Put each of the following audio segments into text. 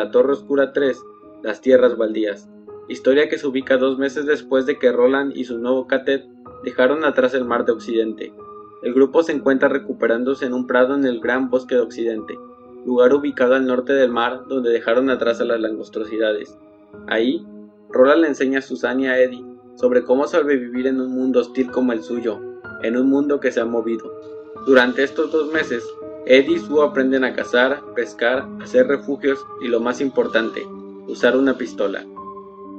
La Torre Oscura 3, Las Tierras Baldías. Historia que se ubica dos meses después de que Roland y su nuevo catet dejaron atrás el mar de Occidente. El grupo se encuentra recuperándose en un prado en el Gran Bosque de Occidente, lugar ubicado al norte del mar donde dejaron atrás a las langostrosidades. Ahí, Roland le enseña a Susan y a Eddie sobre cómo sobrevivir en un mundo hostil como el suyo, en un mundo que se ha movido. Durante estos dos meses, Eddie y Sue aprenden a cazar, pescar, hacer refugios y lo más importante, usar una pistola.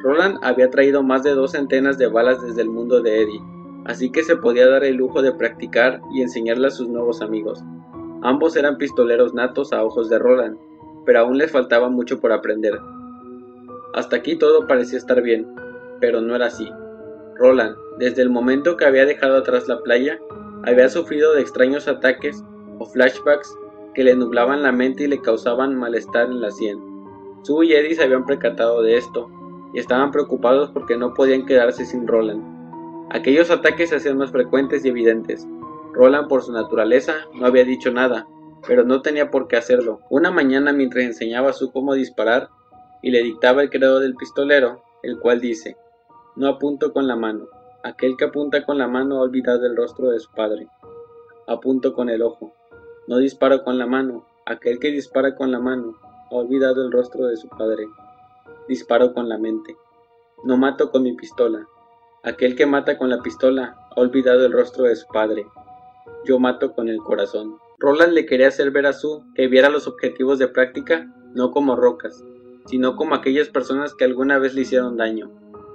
Roland había traído más de dos centenas de balas desde el mundo de Eddie, así que se podía dar el lujo de practicar y enseñarle a sus nuevos amigos. Ambos eran pistoleros natos a ojos de Roland, pero aún les faltaba mucho por aprender. Hasta aquí todo parecía estar bien, pero no era así. Roland, desde el momento que había dejado atrás la playa, había sufrido de extraños ataques o flashbacks que le nublaban la mente y le causaban malestar en la sien. Sue y Eddie se habían percatado de esto y estaban preocupados porque no podían quedarse sin Roland. Aquellos ataques se hacían más frecuentes y evidentes. Roland por su naturaleza no había dicho nada, pero no tenía por qué hacerlo. Una mañana mientras enseñaba a Sue cómo disparar y le dictaba el credo del pistolero, el cual dice, no apunto con la mano, aquel que apunta con la mano ha olvidado el rostro de su padre. Apunto con el ojo, no disparo con la mano, aquel que dispara con la mano ha olvidado el rostro de su padre. Disparo con la mente. No mato con mi pistola. Aquel que mata con la pistola ha olvidado el rostro de su padre. Yo mato con el corazón. Roland le quería hacer ver a Sue que viera los objetivos de práctica no como rocas, sino como aquellas personas que alguna vez le hicieron daño,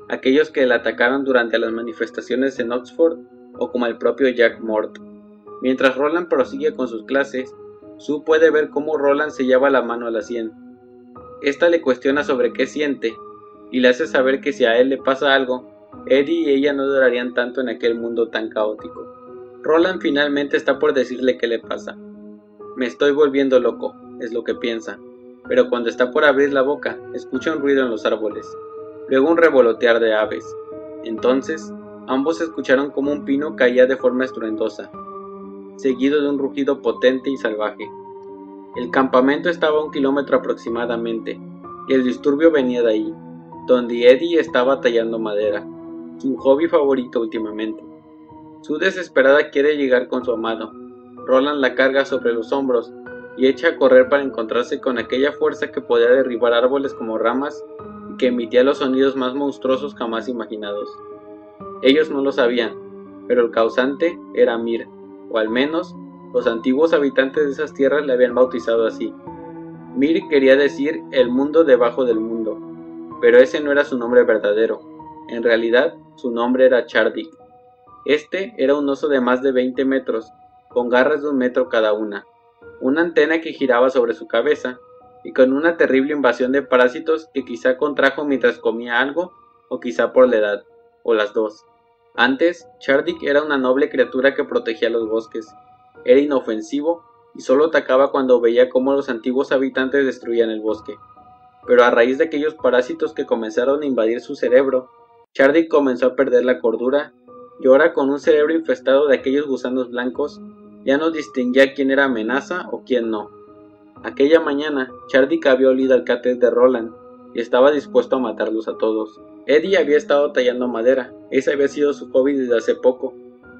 aquellos que le atacaron durante las manifestaciones en Oxford o como el propio Jack Mort. Mientras Roland prosigue con sus clases, Sue puede ver cómo Roland se lleva la mano a la sien. Esta le cuestiona sobre qué siente y le hace saber que si a él le pasa algo, Eddie y ella no durarían tanto en aquel mundo tan caótico. Roland finalmente está por decirle qué le pasa. Me estoy volviendo loco, es lo que piensa, pero cuando está por abrir la boca, escucha un ruido en los árboles, luego un revolotear de aves. Entonces, ambos escucharon como un pino caía de forma estruendosa, seguido de un rugido potente y salvaje. El campamento estaba a un kilómetro aproximadamente, y el disturbio venía de ahí, donde Eddie estaba tallando madera, su hobby favorito últimamente. Su desesperada quiere llegar con su amado. Roland la carga sobre los hombros y echa a correr para encontrarse con aquella fuerza que podía derribar árboles como ramas y que emitía los sonidos más monstruosos jamás imaginados. Ellos no lo sabían, pero el causante era Mir, o al menos los antiguos habitantes de esas tierras le habían bautizado así. Mir quería decir el mundo debajo del mundo, pero ese no era su nombre verdadero. En realidad, su nombre era Chardik. Este era un oso de más de 20 metros, con garras de un metro cada una, una antena que giraba sobre su cabeza, y con una terrible invasión de parásitos que quizá contrajo mientras comía algo, o quizá por la edad, o las dos. Antes, Chardik era una noble criatura que protegía los bosques. Era inofensivo y solo atacaba cuando veía cómo los antiguos habitantes destruían el bosque. Pero a raíz de aquellos parásitos que comenzaron a invadir su cerebro, Chardik comenzó a perder la cordura y ahora con un cerebro infestado de aquellos gusanos blancos, ya no distinguía quién era amenaza o quién no. Aquella mañana, Chardik había olido al cáter de Roland y estaba dispuesto a matarlos a todos. Eddie había estado tallando madera, ese había sido su hobby desde hace poco,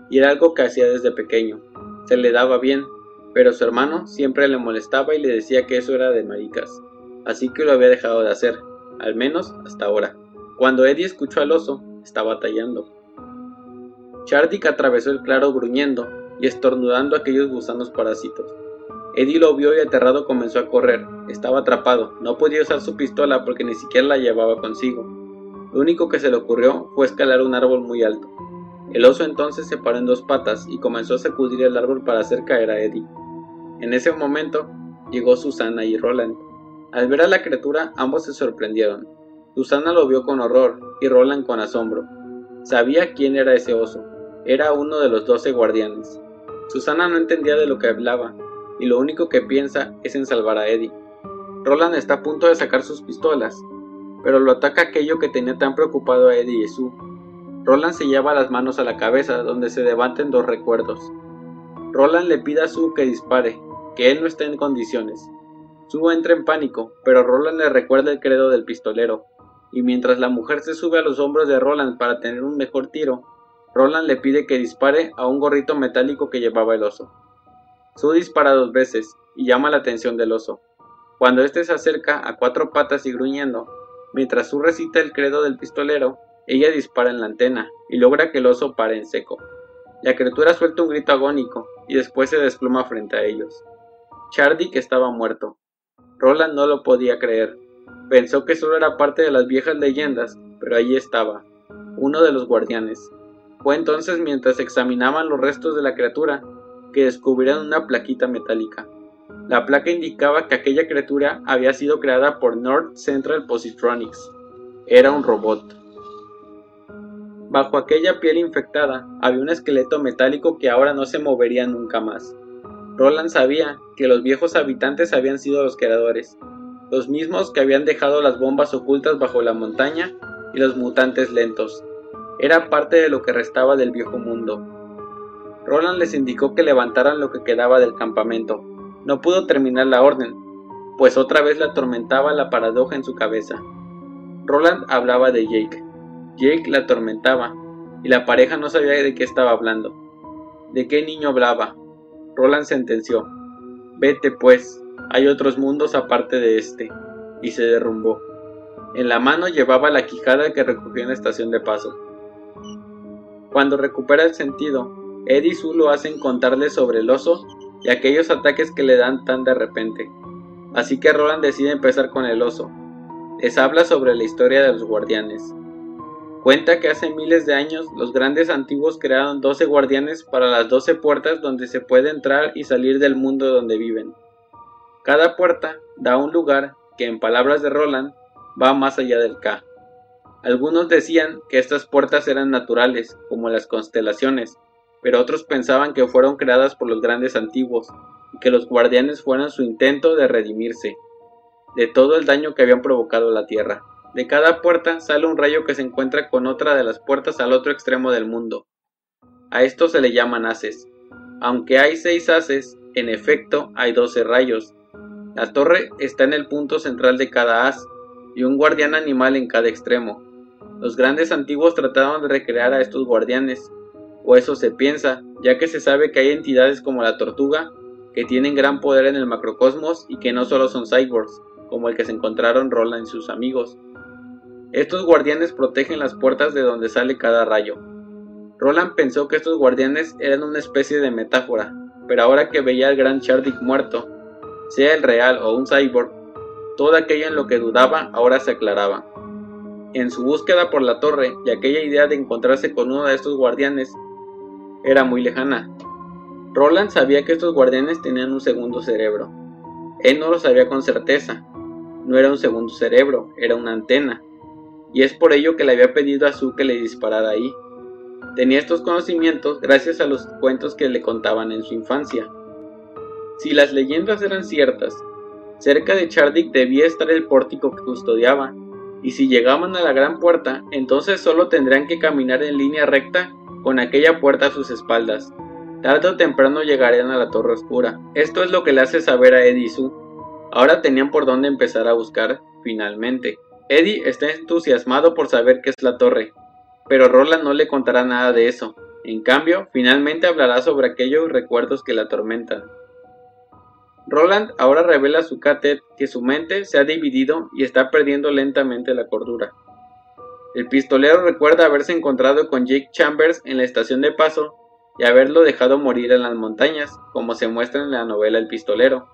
y era algo que hacía desde pequeño. Se le daba bien, pero su hermano siempre le molestaba y le decía que eso era de maricas, así que lo había dejado de hacer, al menos hasta ahora. Cuando Eddie escuchó al oso, estaba tallando. Chardik atravesó el claro gruñendo y estornudando aquellos gusanos parásitos. Eddie lo vio y aterrado comenzó a correr. Estaba atrapado, no podía usar su pistola porque ni siquiera la llevaba consigo. Lo único que se le ocurrió fue escalar un árbol muy alto. El oso entonces se paró en dos patas y comenzó a sacudir el árbol para hacer caer a Eddie. En ese momento llegó Susana y Roland. Al ver a la criatura ambos se sorprendieron. Susana lo vio con horror y Roland con asombro. Sabía quién era ese oso. Era uno de los doce guardianes. Susana no entendía de lo que hablaba y lo único que piensa es en salvar a Eddie. Roland está a punto de sacar sus pistolas, pero lo ataca aquello que tenía tan preocupado a Eddie y Sue. Roland se lleva las manos a la cabeza donde se levanten dos recuerdos. Roland le pide a Sue que dispare, que él no está en condiciones. Sue entra en pánico, pero Roland le recuerda el credo del pistolero, y mientras la mujer se sube a los hombros de Roland para tener un mejor tiro, Roland le pide que dispare a un gorrito metálico que llevaba el oso. Sue dispara dos veces y llama la atención del oso. Cuando éste se acerca a cuatro patas y gruñendo, mientras Sue recita el credo del pistolero, ella dispara en la antena y logra que el oso pare en seco. La criatura suelta un grito agónico y después se desploma frente a ellos. Chardick estaba muerto. Roland no lo podía creer. Pensó que solo era parte de las viejas leyendas, pero allí estaba, uno de los guardianes. Fue entonces mientras examinaban los restos de la criatura que descubrieron una plaquita metálica. La placa indicaba que aquella criatura había sido creada por North Central Positronics. Era un robot. Bajo aquella piel infectada había un esqueleto metálico que ahora no se movería nunca más. Roland sabía que los viejos habitantes habían sido los creadores, los mismos que habían dejado las bombas ocultas bajo la montaña y los mutantes lentos. Era parte de lo que restaba del viejo mundo. Roland les indicó que levantaran lo que quedaba del campamento. No pudo terminar la orden, pues otra vez le atormentaba la paradoja en su cabeza. Roland hablaba de Jake, Jake la atormentaba, y la pareja no sabía de qué estaba hablando. ¿De qué niño hablaba? Roland sentenció. Vete pues, hay otros mundos aparte de este, y se derrumbó. En la mano llevaba la quijada que recogió en la estación de paso. Cuando recupera el sentido, Ed y Sue lo hacen contarle sobre el oso y aquellos ataques que le dan tan de repente. Así que Roland decide empezar con el oso. Les habla sobre la historia de los guardianes. Cuenta que hace miles de años los grandes antiguos crearon 12 guardianes para las 12 puertas donde se puede entrar y salir del mundo donde viven. Cada puerta da un lugar que en palabras de Roland va más allá del K. Algunos decían que estas puertas eran naturales, como las constelaciones, pero otros pensaban que fueron creadas por los grandes antiguos y que los guardianes fueron su intento de redimirse de todo el daño que habían provocado la Tierra. De cada puerta sale un rayo que se encuentra con otra de las puertas al otro extremo del mundo. A esto se le llaman haces. Aunque hay seis haces, en efecto hay doce rayos. La torre está en el punto central de cada haz y un guardián animal en cada extremo. Los grandes antiguos trataron de recrear a estos guardianes, o eso se piensa, ya que se sabe que hay entidades como la tortuga que tienen gran poder en el macrocosmos y que no solo son cyborgs, como el que se encontraron Roland y sus amigos, estos guardianes protegen las puertas de donde sale cada rayo. Roland pensó que estos guardianes eran una especie de metáfora, pero ahora que veía al gran Chardic muerto, sea el real o un cyborg, todo aquello en lo que dudaba ahora se aclaraba. En su búsqueda por la torre y aquella idea de encontrarse con uno de estos guardianes era muy lejana. Roland sabía que estos guardianes tenían un segundo cerebro. Él no lo sabía con certeza. No era un segundo cerebro, era una antena, y es por ello que le había pedido a Su que le disparara ahí. Tenía estos conocimientos gracias a los cuentos que le contaban en su infancia. Si las leyendas eran ciertas, cerca de Chardic debía estar el pórtico que custodiaba, y si llegaban a la gran puerta, entonces solo tendrían que caminar en línea recta con aquella puerta a sus espaldas. Tarde o temprano llegarían a la torre oscura. Esto es lo que le hace saber a Eddie Su. Ahora tenían por dónde empezar a buscar, finalmente. Eddie está entusiasmado por saber qué es la torre, pero Roland no le contará nada de eso. En cambio, finalmente hablará sobre aquellos recuerdos que la atormentan. Roland ahora revela a su catet que su mente se ha dividido y está perdiendo lentamente la cordura. El pistolero recuerda haberse encontrado con Jake Chambers en la estación de paso y haberlo dejado morir en las montañas, como se muestra en la novela El pistolero.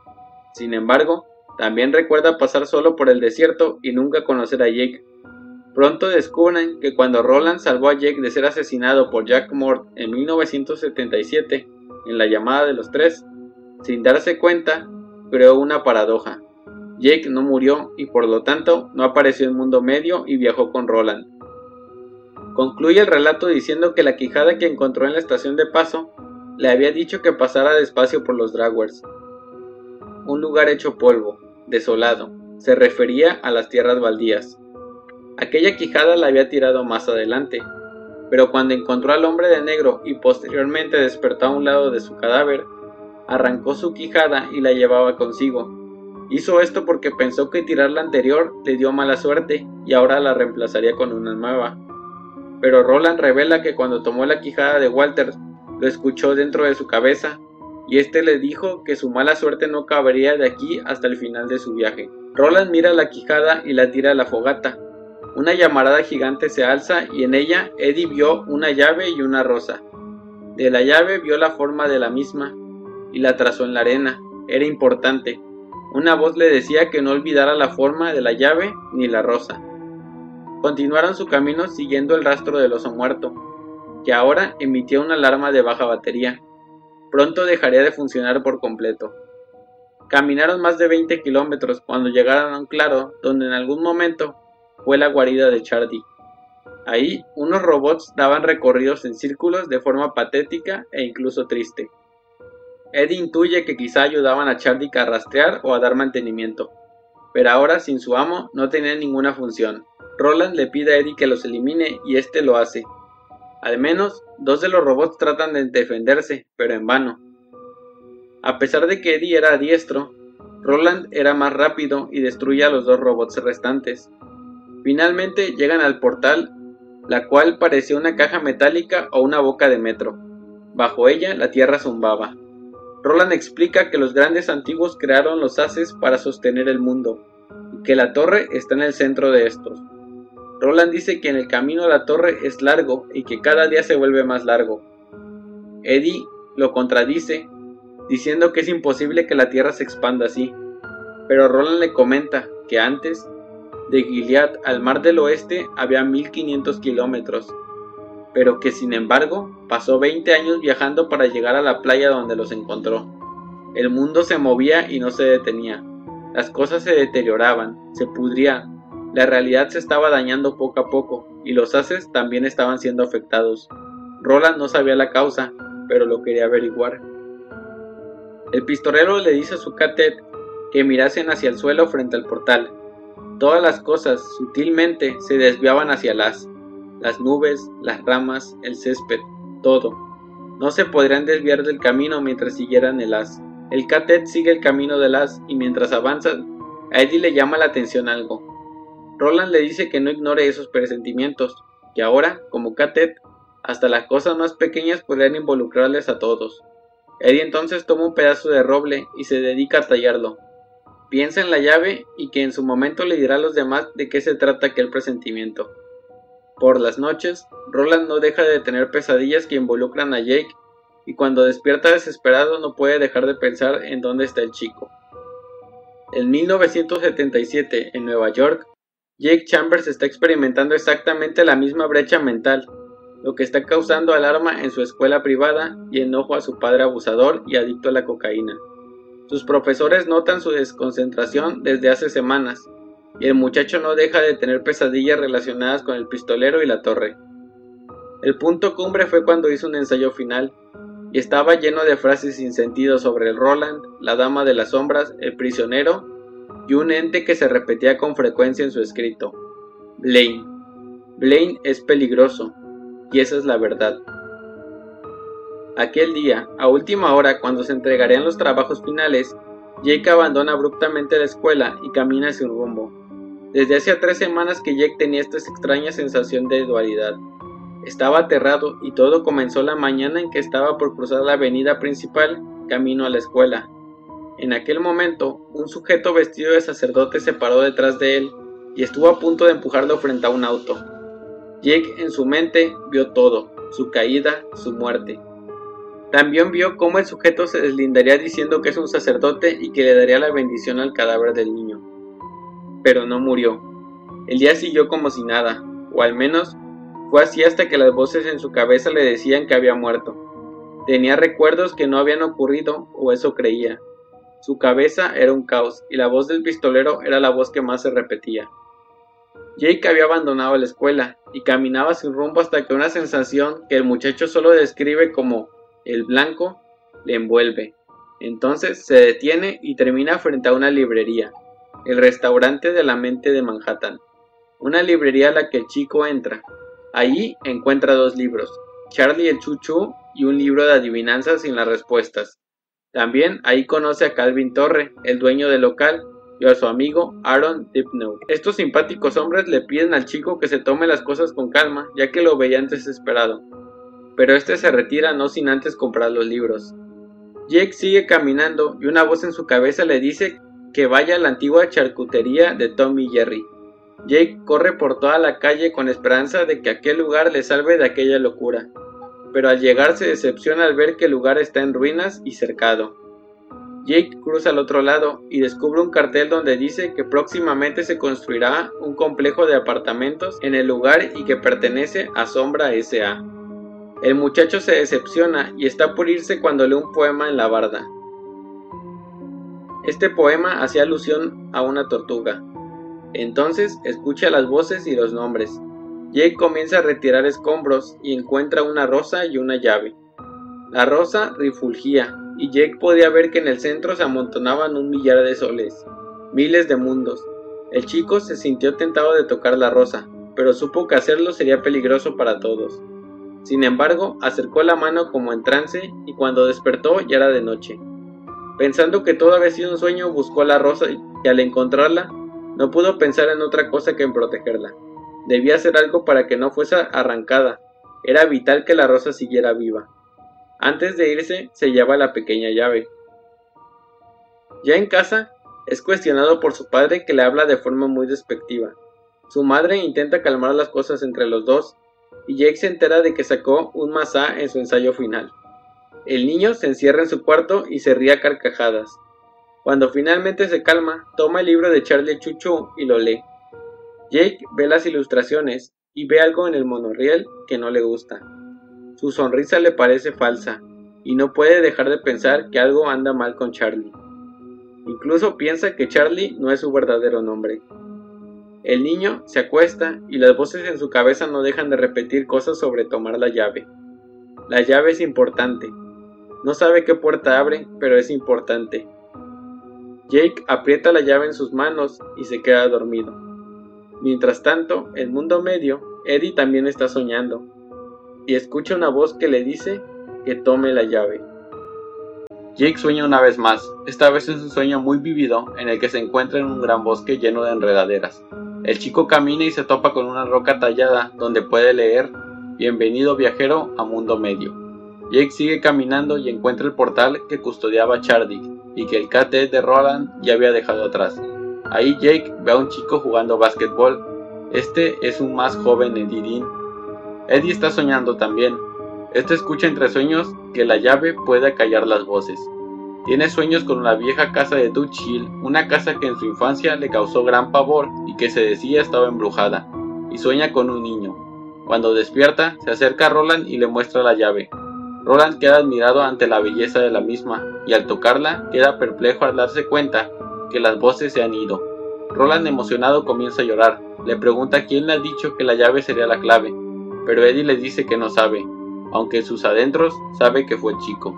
Sin embargo, también recuerda pasar solo por el desierto y nunca conocer a Jake. Pronto descubren que cuando Roland salvó a Jake de ser asesinado por Jack Mort en 1977, en la llamada de los tres, sin darse cuenta, creó una paradoja. Jake no murió y por lo tanto no apareció en Mundo Medio y viajó con Roland. Concluye el relato diciendo que la quijada que encontró en la estación de paso le había dicho que pasara despacio por los Dragwers, un lugar hecho polvo, desolado, se refería a las tierras baldías. Aquella quijada la había tirado más adelante, pero cuando encontró al hombre de negro y posteriormente despertó a un lado de su cadáver, arrancó su quijada y la llevaba consigo. Hizo esto porque pensó que tirar la anterior le dio mala suerte y ahora la reemplazaría con una nueva. Pero Roland revela que cuando tomó la quijada de Walter lo escuchó dentro de su cabeza y este le dijo que su mala suerte no cabería de aquí hasta el final de su viaje. Roland mira la quijada y la tira a la fogata. Una llamarada gigante se alza y en ella Eddie vio una llave y una rosa. De la llave vio la forma de la misma y la trazó en la arena. Era importante. Una voz le decía que no olvidara la forma de la llave ni la rosa. Continuaron su camino siguiendo el rastro del oso muerto, que ahora emitía una alarma de baja batería. Pronto dejaría de funcionar por completo. Caminaron más de 20 kilómetros cuando llegaron a un claro donde en algún momento fue la guarida de Chardy. Ahí unos robots daban recorridos en círculos de forma patética e incluso triste. Eddie intuye que quizá ayudaban a Chardy a rastrear o a dar mantenimiento, pero ahora sin su amo no tenían ninguna función. Roland le pide a Eddie que los elimine y este lo hace. Al menos dos de los robots tratan de defenderse, pero en vano. A pesar de que Eddie era diestro, Roland era más rápido y destruye a los dos robots restantes. Finalmente llegan al portal, la cual parecía una caja metálica o una boca de metro. Bajo ella la tierra zumbaba. Roland explica que los grandes antiguos crearon los haces para sostener el mundo, y que la torre está en el centro de estos. Roland dice que en el camino a la torre es largo y que cada día se vuelve más largo. Eddie lo contradice, diciendo que es imposible que la tierra se expanda así, pero Roland le comenta que antes, de Gilead al mar del oeste había 1500 kilómetros, pero que sin embargo pasó 20 años viajando para llegar a la playa donde los encontró. El mundo se movía y no se detenía. Las cosas se deterioraban, se pudrían, la realidad se estaba dañando poco a poco y los haces también estaban siendo afectados. Roland no sabía la causa, pero lo quería averiguar. El pistolero le dice a su catet que mirasen hacia el suelo frente al portal. Todas las cosas sutilmente se desviaban hacia las, las nubes, las ramas, el césped, todo. No se podrían desviar del camino mientras siguieran el as. El catet sigue el camino del as y mientras avanza, a Eddie le llama la atención algo. Roland le dice que no ignore esos presentimientos, que ahora, como Catet, hasta las cosas más pequeñas podrían involucrarles a todos. Eddie entonces toma un pedazo de roble y se dedica a tallarlo. Piensa en la llave y que en su momento le dirá a los demás de qué se trata aquel presentimiento. Por las noches, Roland no deja de tener pesadillas que involucran a Jake y cuando despierta desesperado no puede dejar de pensar en dónde está el chico. En 1977, en Nueva York, Jake Chambers está experimentando exactamente la misma brecha mental, lo que está causando alarma en su escuela privada y enojo a su padre abusador y adicto a la cocaína. Sus profesores notan su desconcentración desde hace semanas, y el muchacho no deja de tener pesadillas relacionadas con el pistolero y la torre. El punto cumbre fue cuando hizo un ensayo final, y estaba lleno de frases sin sentido sobre el Roland, la dama de las sombras, el prisionero y un ente que se repetía con frecuencia en su escrito. Blaine. Blaine es peligroso, y esa es la verdad. Aquel día, a última hora, cuando se entregarían los trabajos finales, Jake abandona abruptamente la escuela y camina sin rumbo. Desde hacía tres semanas que Jake tenía esta extraña sensación de dualidad. Estaba aterrado y todo comenzó la mañana en que estaba por cruzar la avenida principal camino a la escuela. En aquel momento, un sujeto vestido de sacerdote se paró detrás de él y estuvo a punto de empujarlo frente a un auto. Jake en su mente vio todo, su caída, su muerte. También vio cómo el sujeto se deslindaría diciendo que es un sacerdote y que le daría la bendición al cadáver del niño. Pero no murió. El día siguió como si nada, o al menos fue así hasta que las voces en su cabeza le decían que había muerto. Tenía recuerdos que no habían ocurrido, o eso creía. Su cabeza era un caos y la voz del pistolero era la voz que más se repetía. Jake había abandonado la escuela y caminaba sin rumbo hasta que una sensación que el muchacho solo describe como el blanco le envuelve. Entonces se detiene y termina frente a una librería, el restaurante de la mente de Manhattan. Una librería a la que el chico entra. Allí encuentra dos libros, Charlie el Chuchu y un libro de adivinanzas sin las respuestas. También ahí conoce a Calvin Torre, el dueño del local, y a su amigo Aaron Dipnow. Estos simpáticos hombres le piden al chico que se tome las cosas con calma, ya que lo veían desesperado. Pero este se retira no sin antes comprar los libros. Jake sigue caminando y una voz en su cabeza le dice que vaya a la antigua charcutería de Tommy y Jerry. Jake corre por toda la calle con esperanza de que aquel lugar le salve de aquella locura, pero al llegar se decepciona al ver que el lugar está en ruinas y cercado. Jake cruza al otro lado y descubre un cartel donde dice que próximamente se construirá un complejo de apartamentos en el lugar y que pertenece a Sombra S.A. El muchacho se decepciona y está por irse cuando lee un poema en la barda. Este poema hacía alusión a una tortuga. Entonces escucha las voces y los nombres. Jake comienza a retirar escombros y encuentra una rosa y una llave. La rosa rifulgía y Jake podía ver que en el centro se amontonaban un millar de soles, miles de mundos. El chico se sintió tentado de tocar la rosa, pero supo que hacerlo sería peligroso para todos. Sin embargo, acercó la mano como en trance y cuando despertó ya era de noche. Pensando que todo había sido un sueño, buscó la rosa y al encontrarla, no pudo pensar en otra cosa que en protegerla. Debía hacer algo para que no fuese arrancada. Era vital que la rosa siguiera viva. Antes de irse, se lleva la pequeña llave. Ya en casa, es cuestionado por su padre que le habla de forma muy despectiva. Su madre intenta calmar las cosas entre los dos, y Jake se entera de que sacó un masá en su ensayo final. El niño se encierra en su cuarto y se ríe a carcajadas. Cuando finalmente se calma, toma el libro de Charlie Chuchu y lo lee. Jake ve las ilustraciones y ve algo en el monorriel que no le gusta. Su sonrisa le parece falsa y no puede dejar de pensar que algo anda mal con Charlie. Incluso piensa que Charlie no es su verdadero nombre. El niño se acuesta y las voces en su cabeza no dejan de repetir cosas sobre tomar la llave. La llave es importante. No sabe qué puerta abre, pero es importante. Jake aprieta la llave en sus manos y se queda dormido. Mientras tanto, el mundo medio, Eddie también está soñando y escucha una voz que le dice que tome la llave. Jake sueña una vez más, esta vez es un sueño muy vívido en el que se encuentra en un gran bosque lleno de enredaderas. El chico camina y se topa con una roca tallada donde puede leer Bienvenido viajero a mundo medio. Jake sigue caminando y encuentra el portal que custodiaba Chardy y que el KT de Roland ya había dejado atrás. Ahí Jake ve a un chico jugando básquetbol. Este es un más joven Eddie Eddie está soñando también. Este escucha entre sueños que la llave puede callar las voces. Tiene sueños con la vieja casa de Dutch Hill, una casa que en su infancia le causó gran pavor y que se decía estaba embrujada, y sueña con un niño. Cuando despierta, se acerca a Roland y le muestra la llave. Roland queda admirado ante la belleza de la misma, y al tocarla queda perplejo al darse cuenta que las voces se han ido. Roland emocionado comienza a llorar, le pregunta quién le ha dicho que la llave sería la clave, pero Eddie le dice que no sabe, aunque en sus adentros sabe que fue chico.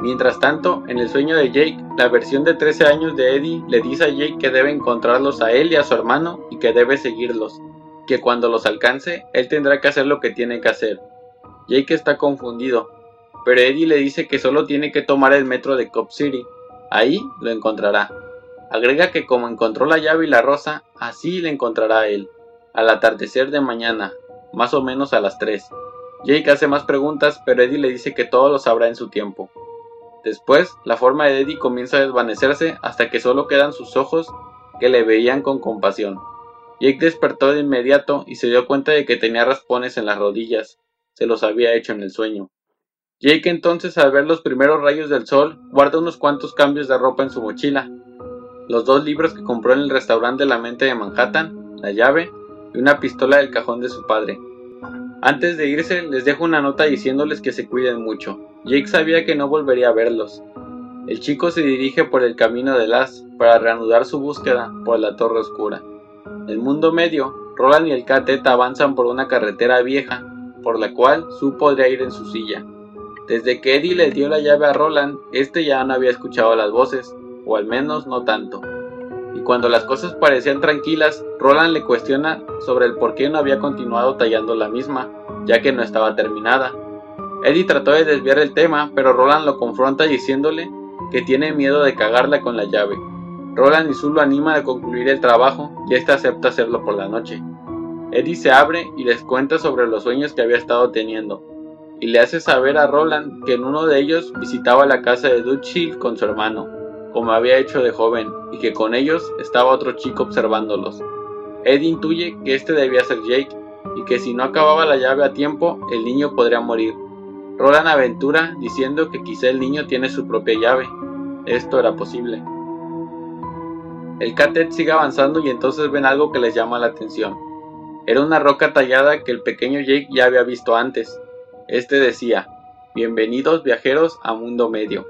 Mientras tanto, en el sueño de Jake, la versión de 13 años de Eddie le dice a Jake que debe encontrarlos a él y a su hermano y que debe seguirlos, que cuando los alcance, él tendrá que hacer lo que tiene que hacer. Jake está confundido, pero Eddie le dice que solo tiene que tomar el metro de Cop City, ahí lo encontrará. Agrega que como encontró la llave y la rosa, así le encontrará a él, al atardecer de mañana, más o menos a las 3. Jake hace más preguntas, pero Eddie le dice que todo lo sabrá en su tiempo. Después, la forma de Eddie comienza a desvanecerse hasta que solo quedan sus ojos que le veían con compasión. Jake despertó de inmediato y se dio cuenta de que tenía raspones en las rodillas. Se los había hecho en el sueño. Jake entonces al ver los primeros rayos del sol guarda unos cuantos cambios de ropa en su mochila, los dos libros que compró en el restaurante de la mente de Manhattan, la llave y una pistola del cajón de su padre. Antes de irse, les dejo una nota diciéndoles que se cuiden mucho. Jake sabía que no volvería a verlos. El chico se dirige por el camino de Las para reanudar su búsqueda por la Torre Oscura. El mundo medio, Roland y el Catet avanzan por una carretera vieja, por la cual Sue podría ir en su silla. Desde que Eddie le dio la llave a Roland, este ya no había escuchado las voces, o al menos no tanto y cuando las cosas parecían tranquilas, Roland le cuestiona sobre el por qué no había continuado tallando la misma, ya que no estaba terminada. Eddie trató de desviar el tema, pero Roland lo confronta diciéndole que tiene miedo de cagarla con la llave. Roland y Sue lo animan a concluir el trabajo y este acepta hacerlo por la noche. Eddie se abre y les cuenta sobre los sueños que había estado teniendo, y le hace saber a Roland que en uno de ellos visitaba la casa de Dutch Hill con su hermano, como había hecho de joven, y que con ellos estaba otro chico observándolos. Eddie intuye que este debía ser Jake, y que si no acababa la llave a tiempo, el niño podría morir. Roland aventura diciendo que quizá el niño tiene su propia llave. Esto era posible. El catet sigue avanzando y entonces ven algo que les llama la atención. Era una roca tallada que el pequeño Jake ya había visto antes. Este decía, Bienvenidos viajeros a Mundo Medio.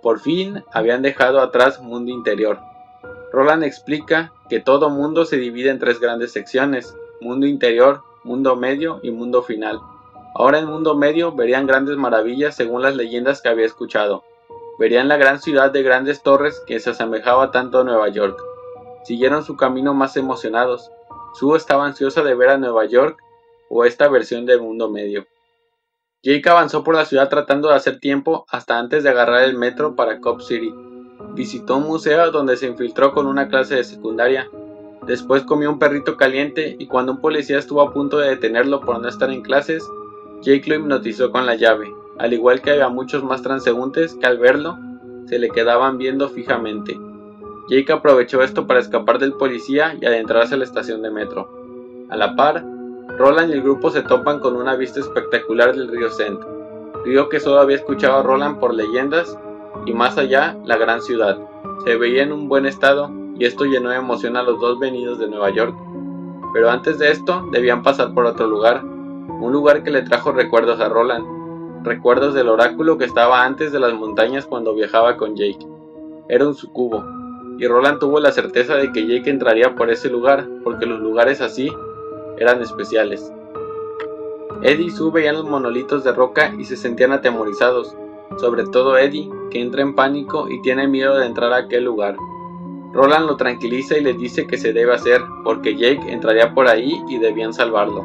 Por fin habían dejado atrás Mundo Interior. Roland explica que todo mundo se divide en tres grandes secciones, Mundo Interior, Mundo Medio y Mundo Final. Ahora en Mundo Medio verían grandes maravillas según las leyendas que había escuchado. Verían la gran ciudad de grandes torres que se asemejaba tanto a Nueva York. Siguieron su camino más emocionados, Sue estaba ansiosa de ver a Nueva York o esta versión del mundo medio. Jake avanzó por la ciudad tratando de hacer tiempo hasta antes de agarrar el metro para Cop City. Visitó un museo donde se infiltró con una clase de secundaria. Después comió un perrito caliente y cuando un policía estuvo a punto de detenerlo por no estar en clases, Jake lo hipnotizó con la llave, al igual que había muchos más transeúntes que al verlo se le quedaban viendo fijamente. Jake aprovechó esto para escapar del policía y adentrarse a la estación de metro. A la par, Roland y el grupo se topan con una vista espectacular del río Sent, río que solo había escuchado a Roland por leyendas, y más allá, la gran ciudad. Se veía en un buen estado, y esto llenó de emoción a los dos venidos de Nueva York. Pero antes de esto, debían pasar por otro lugar, un lugar que le trajo recuerdos a Roland, recuerdos del oráculo que estaba antes de las montañas cuando viajaba con Jake. Era un sucubo, y Roland tuvo la certeza de que Jake entraría por ese lugar, porque los lugares así eran especiales. Eddie y Sue los monolitos de roca y se sentían atemorizados, sobre todo Eddie, que entra en pánico y tiene miedo de entrar a aquel lugar. Roland lo tranquiliza y le dice que se debe hacer, porque Jake entraría por ahí y debían salvarlo.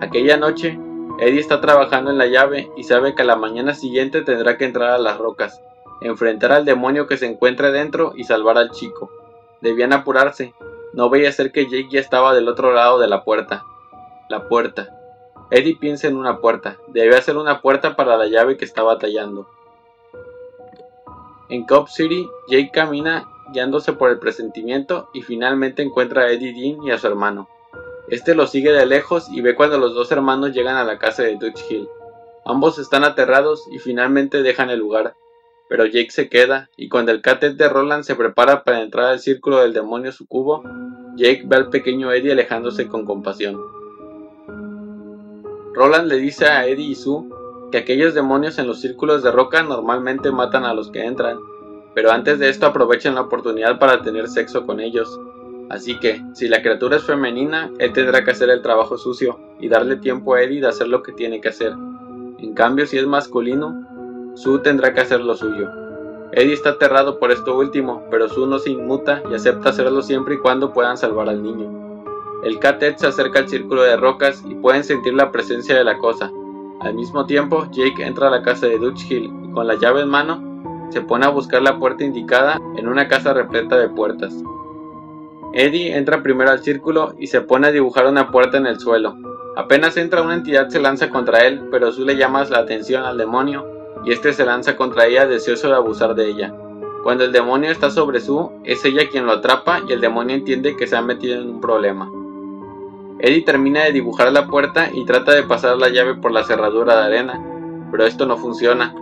Aquella noche, Eddie está trabajando en la llave y sabe que a la mañana siguiente tendrá que entrar a las rocas, enfrentar al demonio que se encuentra dentro y salvar al chico. Debían apurarse. No veía ser que Jake ya estaba del otro lado de la puerta. La puerta. Eddie piensa en una puerta. Debe ser una puerta para la llave que estaba tallando. En Cop City, Jake camina guiándose por el presentimiento y finalmente encuentra a Eddie Dean y a su hermano. Este lo sigue de lejos y ve cuando los dos hermanos llegan a la casa de Dutch Hill. Ambos están aterrados y finalmente dejan el lugar, pero Jake se queda, y cuando el catet de Roland se prepara para entrar al círculo del demonio sucubo, Jake ve al pequeño Eddie alejándose con compasión. Roland le dice a Eddie y Sue que aquellos demonios en los círculos de roca normalmente matan a los que entran, pero antes de esto aprovechan la oportunidad para tener sexo con ellos. Así que, si la criatura es femenina, él tendrá que hacer el trabajo sucio y darle tiempo a Eddie de hacer lo que tiene que hacer. En cambio, si es masculino, Sue tendrá que hacer lo suyo. Eddie está aterrado por esto último, pero Sue no se inmuta y acepta hacerlo siempre y cuando puedan salvar al niño. El Catet se acerca al círculo de rocas y pueden sentir la presencia de la cosa. Al mismo tiempo, Jake entra a la casa de Dutch Hill y con la llave en mano se pone a buscar la puerta indicada en una casa repleta de puertas. Eddie entra primero al círculo y se pone a dibujar una puerta en el suelo. Apenas entra una entidad se lanza contra él, pero Sue le llama la atención al demonio y este se lanza contra ella deseoso de abusar de ella. Cuando el demonio está sobre su, es ella quien lo atrapa y el demonio entiende que se ha metido en un problema. Eddie termina de dibujar la puerta y trata de pasar la llave por la cerradura de arena, pero esto no funciona.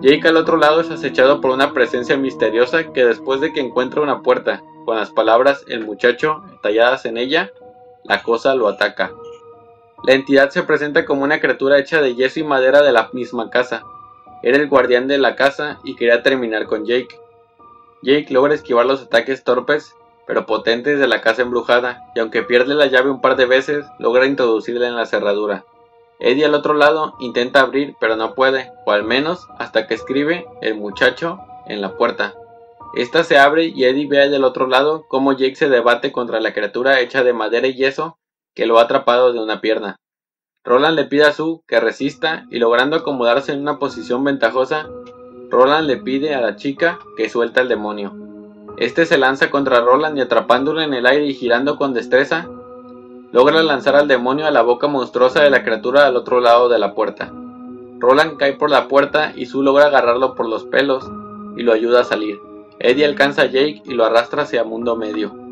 Jake al otro lado es acechado por una presencia misteriosa que después de que encuentra una puerta con las palabras el muchacho talladas en ella, la cosa lo ataca. La entidad se presenta como una criatura hecha de yeso y madera de la misma casa, era el guardián de la casa y quería terminar con Jake. Jake logra esquivar los ataques torpes pero potentes de la casa embrujada y aunque pierde la llave un par de veces, logra introducirla en la cerradura. Eddie al otro lado intenta abrir pero no puede, o al menos hasta que escribe el muchacho en la puerta. Esta se abre y Eddie ve del otro lado cómo Jake se debate contra la criatura hecha de madera y yeso que lo ha atrapado de una pierna. Roland le pide a Sue que resista y logrando acomodarse en una posición ventajosa, Roland le pide a la chica que suelta al demonio. Este se lanza contra Roland y atrapándolo en el aire y girando con destreza, logra lanzar al demonio a la boca monstruosa de la criatura al otro lado de la puerta. Roland cae por la puerta y Sue logra agarrarlo por los pelos y lo ayuda a salir. Eddie alcanza a Jake y lo arrastra hacia Mundo Medio.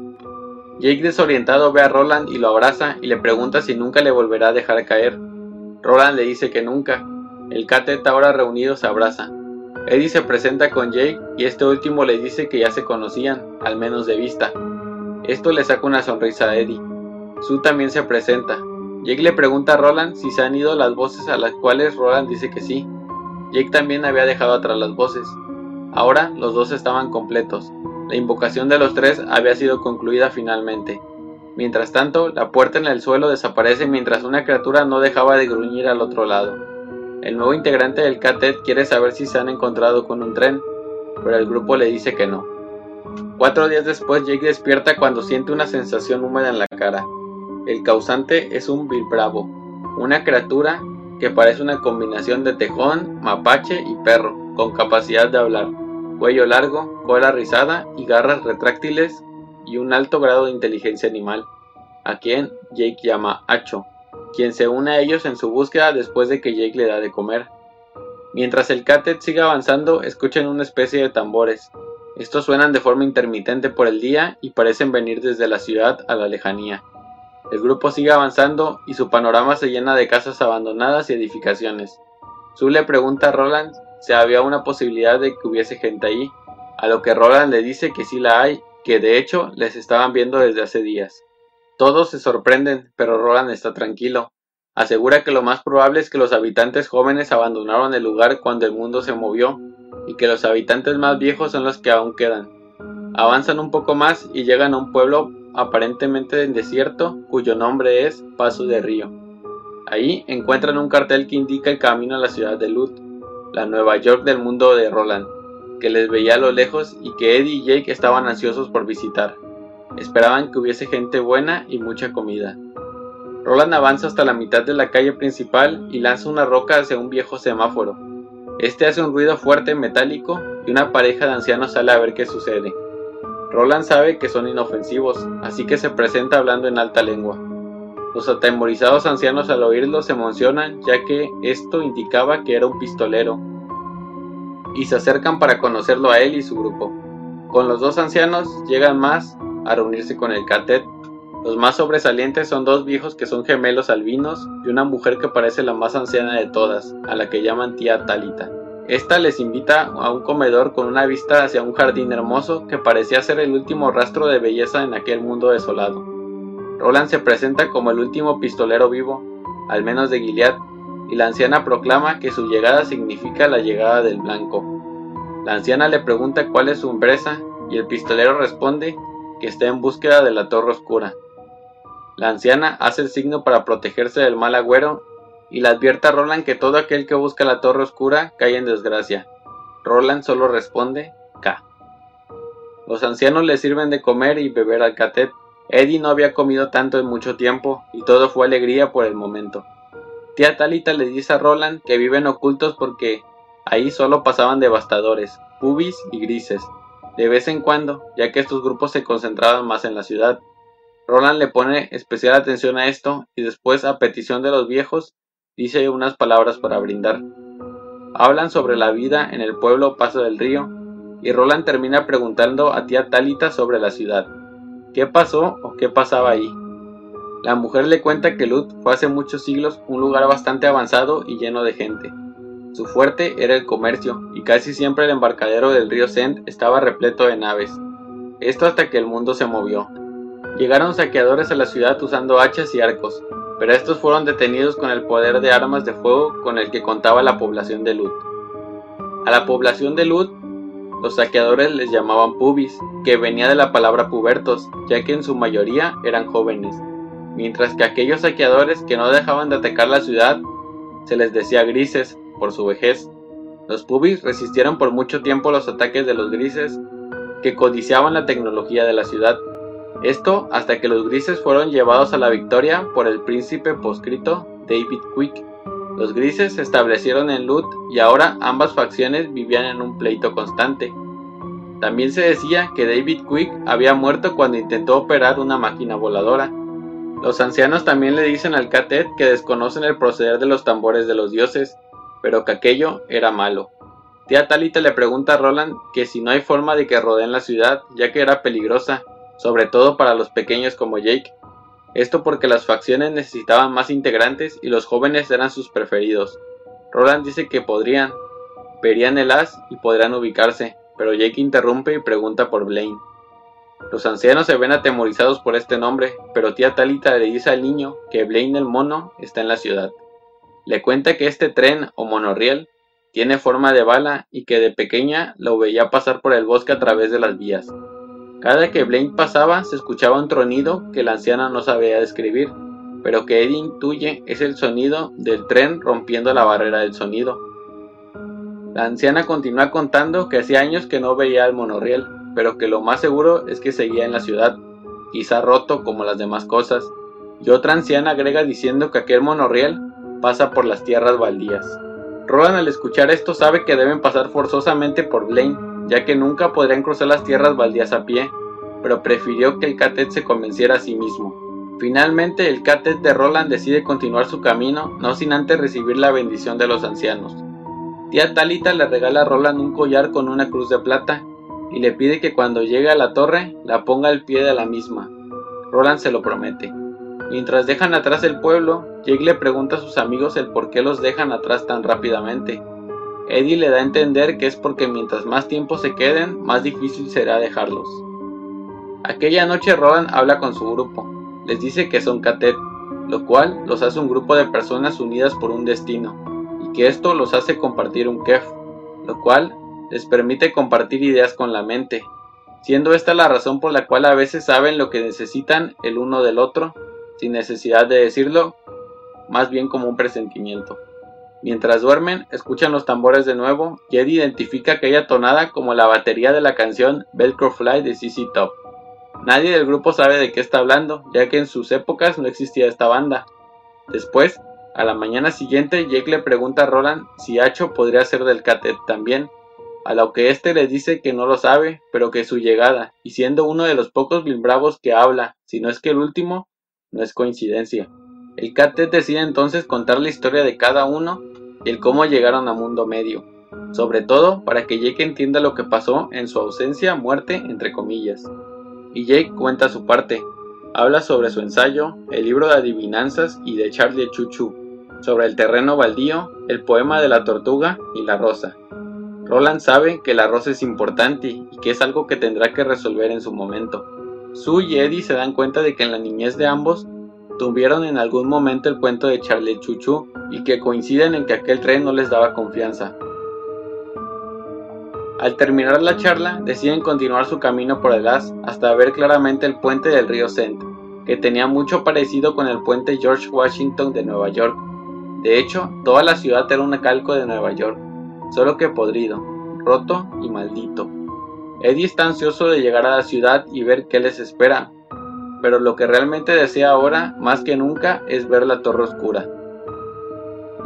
Jake desorientado ve a Roland y lo abraza y le pregunta si nunca le volverá a dejar caer. Roland le dice que nunca. El catet ahora reunido se abraza. Eddie se presenta con Jake y este último le dice que ya se conocían, al menos de vista. Esto le saca una sonrisa a Eddie. Sue también se presenta. Jake le pregunta a Roland si se han ido las voces a las cuales Roland dice que sí. Jake también había dejado atrás las voces. Ahora los dos estaban completos. La invocación de los tres había sido concluida finalmente. Mientras tanto, la puerta en el suelo desaparece mientras una criatura no dejaba de gruñir al otro lado. El nuevo integrante del CATET quiere saber si se han encontrado con un tren, pero el grupo le dice que no. Cuatro días después, Jake despierta cuando siente una sensación húmeda en la cara. El causante es un Bravo, una criatura que parece una combinación de tejón, mapache y perro, con capacidad de hablar, cuello largo, cola rizada y garras retráctiles y un alto grado de inteligencia animal, a quien Jake llama Hacho, quien se une a ellos en su búsqueda después de que Jake le da de comer. Mientras el Catet sigue avanzando, escuchan una especie de tambores. Estos suenan de forma intermitente por el día y parecen venir desde la ciudad a la lejanía. El grupo sigue avanzando y su panorama se llena de casas abandonadas y edificaciones. Sue le pregunta a Roland si había una posibilidad de que hubiese gente ahí, a lo que Roland le dice que sí la hay, que de hecho les estaban viendo desde hace días. Todos se sorprenden, pero Roland está tranquilo. Asegura que lo más probable es que los habitantes jóvenes abandonaron el lugar cuando el mundo se movió, y que los habitantes más viejos son los que aún quedan. Avanzan un poco más y llegan a un pueblo aparentemente en desierto, cuyo nombre es Paso de Río. Ahí encuentran un cartel que indica el camino a la ciudad de Lut, la Nueva York del mundo de Roland, que les veía a lo lejos y que Eddie y Jake estaban ansiosos por visitar. Esperaban que hubiese gente buena y mucha comida. Roland avanza hasta la mitad de la calle principal y lanza una roca hacia un viejo semáforo. Este hace un ruido fuerte metálico y una pareja de ancianos sale a ver qué sucede. Roland sabe que son inofensivos, así que se presenta hablando en alta lengua. Los atemorizados ancianos al oírlo se emocionan ya que esto indicaba que era un pistolero, y se acercan para conocerlo a él y su grupo. Con los dos ancianos llegan más a reunirse con el catet. Los más sobresalientes son dos viejos que son gemelos albinos y una mujer que parece la más anciana de todas, a la que llaman tía Talita. Esta les invita a un comedor con una vista hacia un jardín hermoso que parecía ser el último rastro de belleza en aquel mundo desolado. Roland se presenta como el último pistolero vivo, al menos de Gilead, y la anciana proclama que su llegada significa la llegada del blanco. La anciana le pregunta cuál es su empresa y el pistolero responde que está en búsqueda de la torre oscura. La anciana hace el signo para protegerse del mal agüero y le advierte a Roland que todo aquel que busca la torre oscura cae en desgracia. Roland solo responde K. Los ancianos le sirven de comer y beber al catet. Eddie no había comido tanto en mucho tiempo y todo fue alegría por el momento. Tía Talita le dice a Roland que viven ocultos porque ahí solo pasaban devastadores, pubis y grises, de vez en cuando, ya que estos grupos se concentraban más en la ciudad. Roland le pone especial atención a esto y después, a petición de los viejos, dice unas palabras para brindar. Hablan sobre la vida en el pueblo Paso del Río y Roland termina preguntando a tía Talita sobre la ciudad. ¿Qué pasó o qué pasaba ahí? La mujer le cuenta que Lut fue hace muchos siglos un lugar bastante avanzado y lleno de gente. Su fuerte era el comercio y casi siempre el embarcadero del río Sent estaba repleto de naves. Esto hasta que el mundo se movió. Llegaron saqueadores a la ciudad usando hachas y arcos, pero estos fueron detenidos con el poder de armas de fuego con el que contaba la población de Lut. A la población de Lut, los saqueadores les llamaban pubis, que venía de la palabra pubertos, ya que en su mayoría eran jóvenes, mientras que aquellos saqueadores que no dejaban de atacar la ciudad se les decía grises por su vejez. Los pubis resistieron por mucho tiempo los ataques de los grises, que codiciaban la tecnología de la ciudad esto hasta que los grises fueron llevados a la victoria por el príncipe poscrito David Quick. Los grises se establecieron en Lut y ahora ambas facciones vivían en un pleito constante. También se decía que David Quick había muerto cuando intentó operar una máquina voladora. Los ancianos también le dicen al Catet que desconocen el proceder de los tambores de los dioses, pero que aquello era malo. Tía Talita le pregunta a Roland que si no hay forma de que rodeen la ciudad, ya que era peligrosa, sobre todo para los pequeños como Jake. Esto porque las facciones necesitaban más integrantes y los jóvenes eran sus preferidos. Roland dice que podrían, verían el as y podrían ubicarse, pero Jake interrumpe y pregunta por Blaine. Los ancianos se ven atemorizados por este nombre, pero tía Talita le dice al niño que Blaine el mono está en la ciudad. Le cuenta que este tren o monorriel tiene forma de bala y que de pequeña lo veía pasar por el bosque a través de las vías. Cada que Blaine pasaba se escuchaba un tronido que la anciana no sabía describir, pero que Eddie intuye es el sonido del tren rompiendo la barrera del sonido. La anciana continúa contando que hacía años que no veía el monorriel, pero que lo más seguro es que seguía en la ciudad, quizá roto como las demás cosas, y otra anciana agrega diciendo que aquel monorriel pasa por las tierras baldías. Roland al escuchar esto sabe que deben pasar forzosamente por Blaine, ya que nunca podrían cruzar las tierras baldías a pie, pero prefirió que el Catet se convenciera a sí mismo. Finalmente el Catet de Roland decide continuar su camino, no sin antes recibir la bendición de los ancianos. Tía Talita le regala a Roland un collar con una cruz de plata y le pide que cuando llegue a la torre la ponga al pie de la misma. Roland se lo promete. Mientras dejan atrás el pueblo, Jake le pregunta a sus amigos el por qué los dejan atrás tan rápidamente. Eddie le da a entender que es porque mientras más tiempo se queden, más difícil será dejarlos. Aquella noche Roland habla con su grupo. Les dice que son Catet, lo cual los hace un grupo de personas unidas por un destino que esto los hace compartir un kef, lo cual les permite compartir ideas con la mente, siendo esta la razón por la cual a veces saben lo que necesitan el uno del otro, sin necesidad de decirlo, más bien como un presentimiento. Mientras duermen, escuchan los tambores de nuevo y Ed identifica aquella tonada como la batería de la canción Velcro Fly de CC Top. Nadie del grupo sabe de qué está hablando, ya que en sus épocas no existía esta banda. Después, a la mañana siguiente, Jake le pregunta a Roland si Hacho podría ser del Catet también, a lo que éste le dice que no lo sabe, pero que su llegada, y siendo uno de los pocos bravos que habla, si no es que el último, no es coincidencia. El Catet decide entonces contar la historia de cada uno y el cómo llegaron a Mundo Medio, sobre todo para que Jake entienda lo que pasó en su ausencia, muerte, entre comillas. Y Jake cuenta su parte, habla sobre su ensayo, el libro de adivinanzas y de Charlie Chuchu, sobre el terreno baldío, el poema de la tortuga y la rosa. Roland sabe que la rosa es importante y que es algo que tendrá que resolver en su momento. Sue y Eddie se dan cuenta de que en la niñez de ambos tuvieron en algún momento el cuento de Charlie Chuchu y que coinciden en que aquel tren no les daba confianza. Al terminar la charla, deciden continuar su camino por el As hasta ver claramente el puente del río Sent, que tenía mucho parecido con el puente George Washington de Nueva York. De hecho, toda la ciudad era un calco de Nueva York, solo que podrido, roto y maldito. Eddie está ansioso de llegar a la ciudad y ver qué les espera, pero lo que realmente desea ahora, más que nunca, es ver la torre oscura.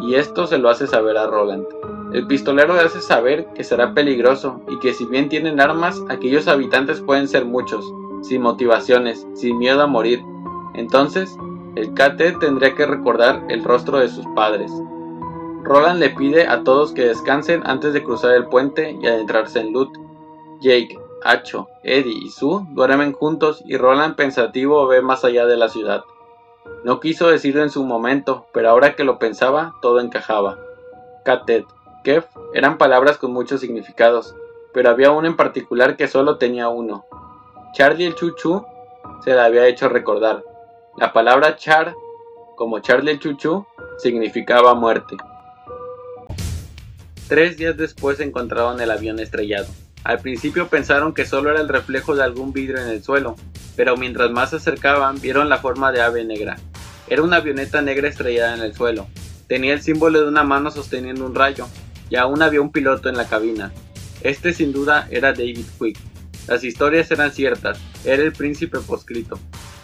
Y esto se lo hace saber a Roland. El pistolero le hace saber que será peligroso y que si bien tienen armas, aquellos habitantes pueden ser muchos, sin motivaciones, sin miedo a morir. Entonces, el Kate tendría que recordar el rostro de sus padres. Roland le pide a todos que descansen antes de cruzar el puente y adentrarse en Lut. Jake, Acho, Eddie y Sue duermen juntos y Roland pensativo ve más allá de la ciudad. No quiso decirlo en su momento, pero ahora que lo pensaba, todo encajaba. Katet, Kev eran palabras con muchos significados, pero había uno en particular que solo tenía uno. Charlie el Chuchu se la había hecho recordar, la palabra char, como Charlie Chuchu, significaba muerte. Tres días después encontraron el avión estrellado. Al principio pensaron que solo era el reflejo de algún vidrio en el suelo, pero mientras más se acercaban vieron la forma de ave negra. Era una avioneta negra estrellada en el suelo. Tenía el símbolo de una mano sosteniendo un rayo, y aún había un piloto en la cabina. Este sin duda era David Quick. Las historias eran ciertas, era el príncipe poscrito.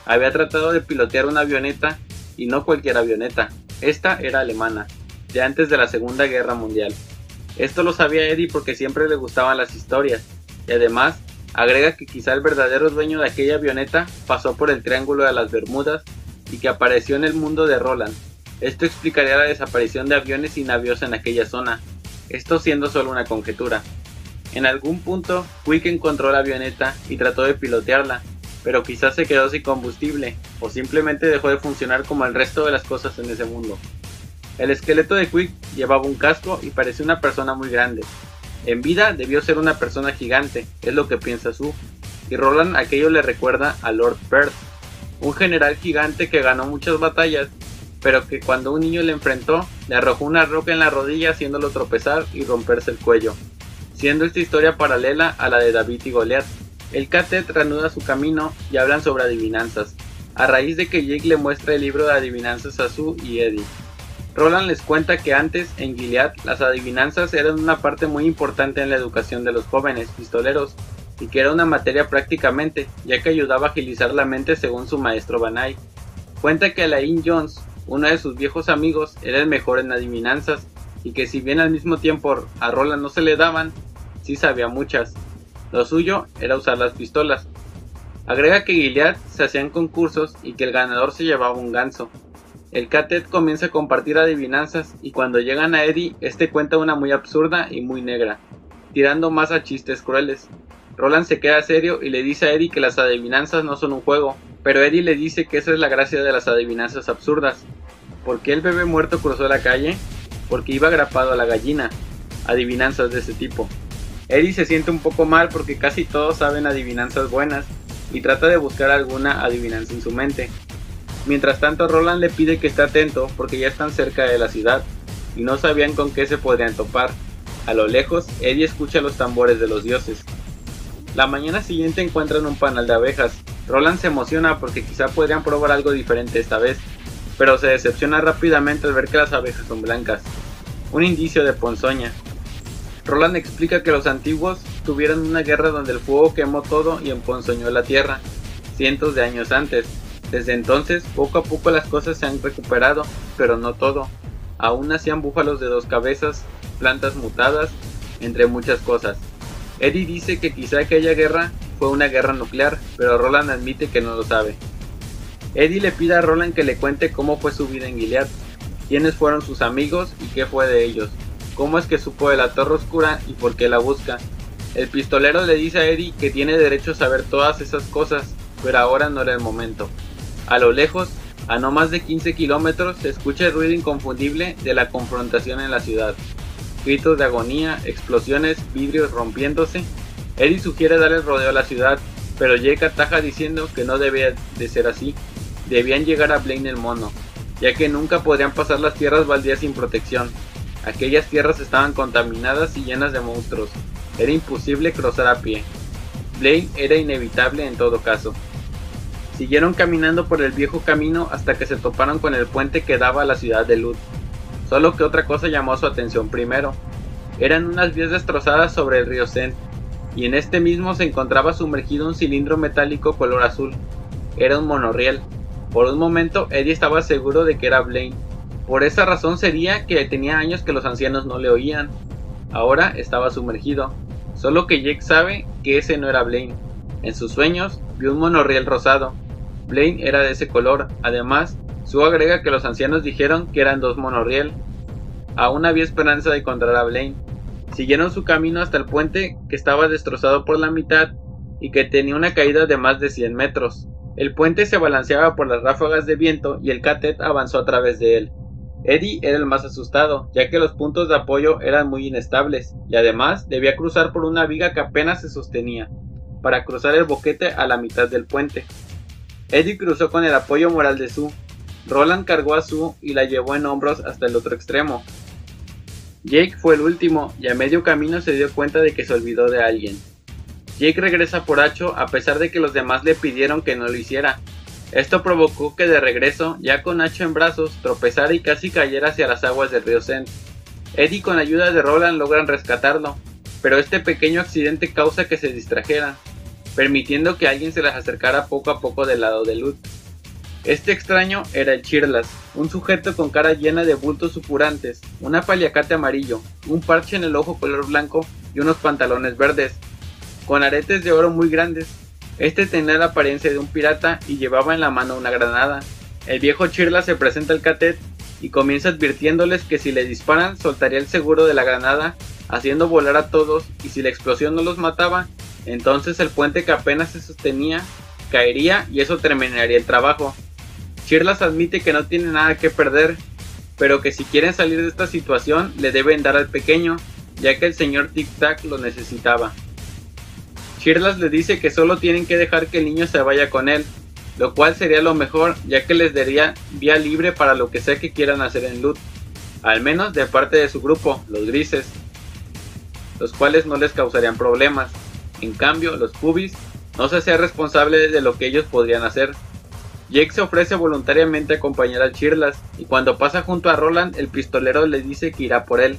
Había tratado de pilotear una avioneta y no cualquier avioneta. Esta era alemana, de antes de la Segunda Guerra Mundial. Esto lo sabía Eddie porque siempre le gustaban las historias, y además agrega que quizá el verdadero dueño de aquella avioneta pasó por el Triángulo de las Bermudas y que apareció en el mundo de Roland. Esto explicaría la desaparición de aviones y navíos en aquella zona, esto siendo solo una conjetura. En algún punto, Quick encontró la avioneta y trató de pilotearla, pero quizás se quedó sin combustible, o simplemente dejó de funcionar como el resto de las cosas en ese mundo. El esqueleto de Quick llevaba un casco y parecía una persona muy grande. En vida debió ser una persona gigante, es lo que piensa Sue, y Roland aquello le recuerda a Lord Perth, un general gigante que ganó muchas batallas, pero que cuando un niño le enfrentó, le arrojó una roca en la rodilla haciéndolo tropezar y romperse el cuello, siendo esta historia paralela a la de David y Goliath. El Catet reanuda su camino y hablan sobre adivinanzas, a raíz de que Jake le muestra el libro de adivinanzas a Sue y Eddie. Roland les cuenta que antes, en Gilead, las adivinanzas eran una parte muy importante en la educación de los jóvenes pistoleros, y que era una materia prácticamente, ya que ayudaba a agilizar la mente según su maestro Banai. Cuenta que Alain Jones, uno de sus viejos amigos, era el mejor en adivinanzas, y que si bien al mismo tiempo a Roland no se le daban, sí sabía muchas. Lo suyo era usar las pistolas. Agrega que Gilead se hacían concursos y que el ganador se llevaba un ganso. El Catet comienza a compartir adivinanzas y cuando llegan a Eddie, este cuenta una muy absurda y muy negra, tirando más a chistes crueles. Roland se queda serio y le dice a Eddie que las adivinanzas no son un juego, pero Eddie le dice que esa es la gracia de las adivinanzas absurdas. ¿Por qué el bebé muerto cruzó la calle? Porque iba agrapado a la gallina. Adivinanzas de ese tipo. Eddie se siente un poco mal porque casi todos saben adivinanzas buenas y trata de buscar alguna adivinanza en su mente. Mientras tanto, Roland le pide que esté atento porque ya están cerca de la ciudad y no sabían con qué se podrían topar. A lo lejos, Eddie escucha los tambores de los dioses. La mañana siguiente encuentran un panal de abejas. Roland se emociona porque quizá podrían probar algo diferente esta vez, pero se decepciona rápidamente al ver que las abejas son blancas. Un indicio de ponzoña. Roland explica que los antiguos tuvieron una guerra donde el fuego quemó todo y emponzoñó la tierra, cientos de años antes, desde entonces, poco a poco las cosas se han recuperado, pero no todo. Aún nacían búfalos de dos cabezas, plantas mutadas, entre muchas cosas. Eddie dice que quizá aquella guerra fue una guerra nuclear, pero Roland admite que no lo sabe. Eddie le pide a Roland que le cuente cómo fue su vida en Gilead, quiénes fueron sus amigos y qué fue de ellos, cómo es que supo de la Torre Oscura y por qué la busca. El pistolero le dice a Eddie que tiene derecho a saber todas esas cosas, pero ahora no era el momento. A lo lejos, a no más de 15 kilómetros, se escucha el ruido inconfundible de la confrontación en la ciudad. Gritos de agonía, explosiones, vidrios rompiéndose. Eddie sugiere dar el rodeo a la ciudad, pero Jake ataja diciendo que no debía de ser así. Debían llegar a Blaine el mono, ya que nunca podrían pasar las tierras baldías sin protección. Aquellas tierras estaban contaminadas y llenas de monstruos. Era imposible cruzar a pie. Blaine era inevitable en todo caso. Siguieron caminando por el viejo camino hasta que se toparon con el puente que daba a la ciudad de Lud. Solo que otra cosa llamó su atención primero. Eran unas vías destrozadas sobre el río Sen, y en este mismo se encontraba sumergido un cilindro metálico color azul. Era un monorriel. Por un momento Eddie estaba seguro de que era Blaine. Por esa razón sería que tenía años que los ancianos no le oían. Ahora estaba sumergido. Solo que Jake sabe que ese no era Blaine. En sus sueños vio un monorriel rosado, Blaine era de ese color. Además, Sue agrega que los ancianos dijeron que eran dos monorriel. Aún había esperanza de encontrar a Blaine. Siguieron su camino hasta el puente que estaba destrozado por la mitad y que tenía una caída de más de 100 metros. El puente se balanceaba por las ráfagas de viento y el catet avanzó a través de él. Eddie era el más asustado, ya que los puntos de apoyo eran muy inestables, y además debía cruzar por una viga que apenas se sostenía, para cruzar el boquete a la mitad del puente. Eddie cruzó con el apoyo moral de Sue. Roland cargó a Sue y la llevó en hombros hasta el otro extremo. Jake fue el último y a medio camino se dio cuenta de que se olvidó de alguien. Jake regresa por Hacho a pesar de que los demás le pidieron que no lo hiciera. Esto provocó que de regreso, ya con Hacho en brazos, tropezara y casi cayera hacia las aguas del río Sen. Eddie con ayuda de Roland logran rescatarlo, pero este pequeño accidente causa que se distrajera permitiendo que alguien se les acercara poco a poco del lado de Lut. Este extraño era el Chirlas, un sujeto con cara llena de bultos supurantes, una paliacate amarillo, un parche en el ojo color blanco y unos pantalones verdes. con aretes de oro muy grandes. Este tenía la apariencia de un pirata y llevaba en la mano una granada. El viejo Chirla se presenta al catet y comienza advirtiéndoles que si le disparan soltaría el seguro de la granada, haciendo volar a todos y si la explosión no los mataba, entonces el puente que apenas se sostenía caería y eso terminaría el trabajo. Chirlas admite que no tiene nada que perder, pero que si quieren salir de esta situación le deben dar al pequeño, ya que el señor Tic Tac lo necesitaba. Chirlas le dice que solo tienen que dejar que el niño se vaya con él, lo cual sería lo mejor ya que les daría vía libre para lo que sea que quieran hacer en Loot, al menos de parte de su grupo, los grises, los cuales no les causarían problemas. En cambio, los pubis no se hacía responsable de lo que ellos podrían hacer. Jake se ofrece voluntariamente a acompañar a Chirlas y cuando pasa junto a Roland el pistolero le dice que irá por él,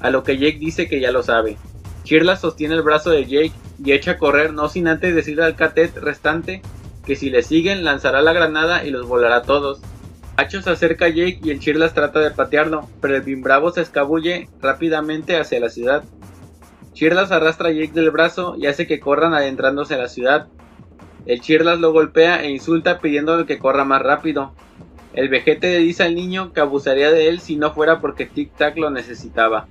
a lo que Jake dice que ya lo sabe. Chirlas sostiene el brazo de Jake y echa a correr no sin antes decirle al catet restante que si le siguen lanzará la granada y los volará a todos. Hacho se acerca a Jake y el Chirlas trata de patearlo, pero el Bimbravo se escabulle rápidamente hacia la ciudad. Chirlas arrastra a Jake del brazo y hace que corran adentrándose a la ciudad. El Chirlas lo golpea e insulta pidiéndole que corra más rápido. El vejete le dice al niño que abusaría de él si no fuera porque Tic Tac lo necesitaba.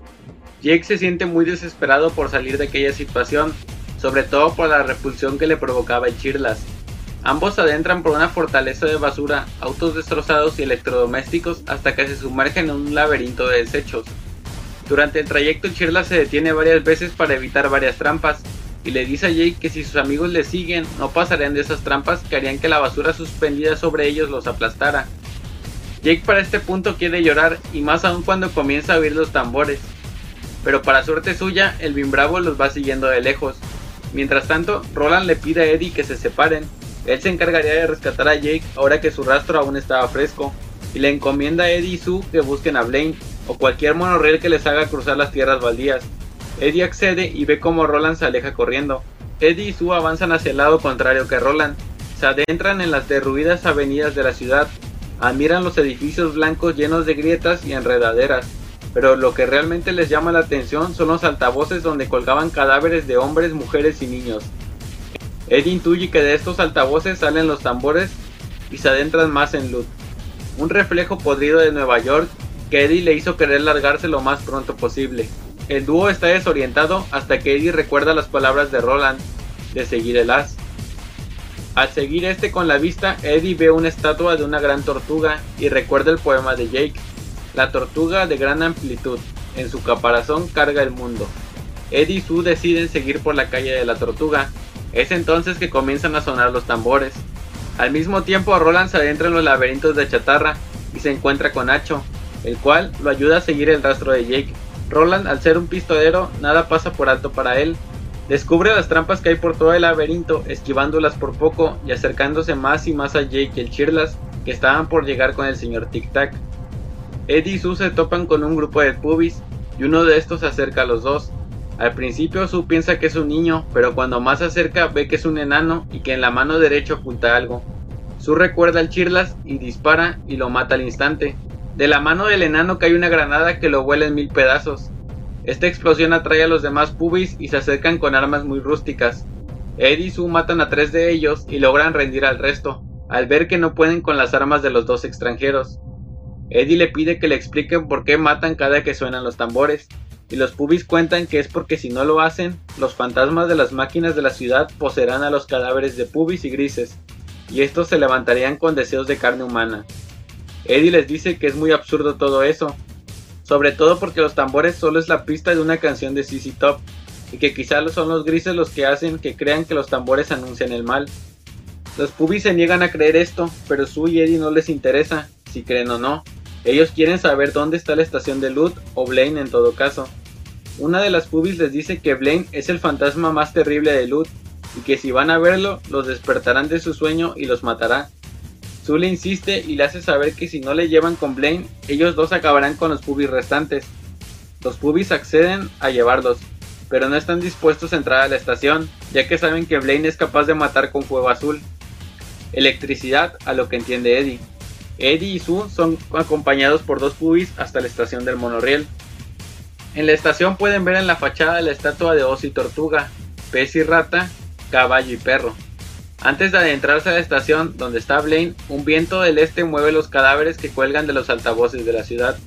Jake se siente muy desesperado por salir de aquella situación, sobre todo por la repulsión que le provocaba el Chirlas. Ambos adentran por una fortaleza de basura, autos destrozados y electrodomésticos hasta que se sumergen en un laberinto de desechos. Durante el trayecto Chirla se detiene varias veces para evitar varias trampas y le dice a Jake que si sus amigos le siguen no pasarían de esas trampas que harían que la basura suspendida sobre ellos los aplastara. Jake para este punto quiere llorar y más aún cuando comienza a oír los tambores. Pero para suerte suya, el Bimbravo los va siguiendo de lejos. Mientras tanto, Roland le pide a Eddie que se separen. Él se encargaría de rescatar a Jake ahora que su rastro aún estaba fresco, y le encomienda a Eddie y Sue que busquen a Blaine, o cualquier monorriel que les haga cruzar las tierras baldías. Eddie accede y ve cómo Roland se aleja corriendo. Eddie y Sue avanzan hacia el lado contrario que Roland. Se adentran en las derruidas avenidas de la ciudad. Admiran los edificios blancos llenos de grietas y enredaderas. Pero lo que realmente les llama la atención son los altavoces donde colgaban cadáveres de hombres, mujeres y niños. Eddie intuye que de estos altavoces salen los tambores y se adentran más en Loot. Un reflejo podrido de Nueva York que Eddie le hizo querer largarse lo más pronto posible. El dúo está desorientado hasta que Eddie recuerda las palabras de Roland de seguir el as. Al seguir este con la vista, Eddie ve una estatua de una gran tortuga y recuerda el poema de Jake. La tortuga de gran amplitud, en su caparazón carga el mundo. Eddie y Sue deciden seguir por la calle de la tortuga. Es entonces que comienzan a sonar los tambores. Al mismo tiempo Roland se adentra en los laberintos de chatarra y se encuentra con Hacho, el cual lo ayuda a seguir el rastro de Jake. Roland, al ser un pistolero, nada pasa por alto para él. Descubre las trampas que hay por todo el laberinto, esquivándolas por poco y acercándose más y más a Jake y el Chirlas, que estaban por llegar con el señor Tic Tac. Eddie y Sue se topan con un grupo de pubis y uno de estos se acerca a los dos. Al principio Sue piensa que es un niño, pero cuando más se acerca ve que es un enano y que en la mano derecha oculta algo. Sue recuerda al Chirlas y dispara y lo mata al instante. De la mano del enano cae una granada que lo vuela en mil pedazos. Esta explosión atrae a los demás pubis y se acercan con armas muy rústicas. Ed y Sue matan a tres de ellos y logran rendir al resto, al ver que no pueden con las armas de los dos extranjeros. Eddie le pide que le expliquen por qué matan cada que suenan los tambores, y los pubis cuentan que es porque si no lo hacen, los fantasmas de las máquinas de la ciudad poseerán a los cadáveres de pubis y grises, y estos se levantarían con deseos de carne humana. Eddie les dice que es muy absurdo todo eso, sobre todo porque los tambores solo es la pista de una canción de CC Top, y que quizá son los grises los que hacen que crean que los tambores anuncian el mal. Los pubis se niegan a creer esto, pero Sue y Eddie no les interesa, si creen o no. Ellos quieren saber dónde está la estación de Loot, o Blaine en todo caso. Una de las pubis les dice que Blaine es el fantasma más terrible de Loot, y que si van a verlo, los despertarán de su sueño y los matará. Sue le insiste y le hace saber que si no le llevan con Blaine, ellos dos acabarán con los pubis restantes. Los pubis acceden a llevarlos, pero no están dispuestos a entrar a la estación, ya que saben que Blaine es capaz de matar con fuego azul. Electricidad, a lo que entiende Eddie. Eddie y Sue son acompañados por dos pubis hasta la estación del monorriel. En la estación pueden ver en la fachada la estatua de Ozzy Tortuga, pez y rata, caballo y perro. Antes de adentrarse a la estación donde está Blaine, un viento del este mueve los cadáveres que cuelgan de los altavoces de la ciudad.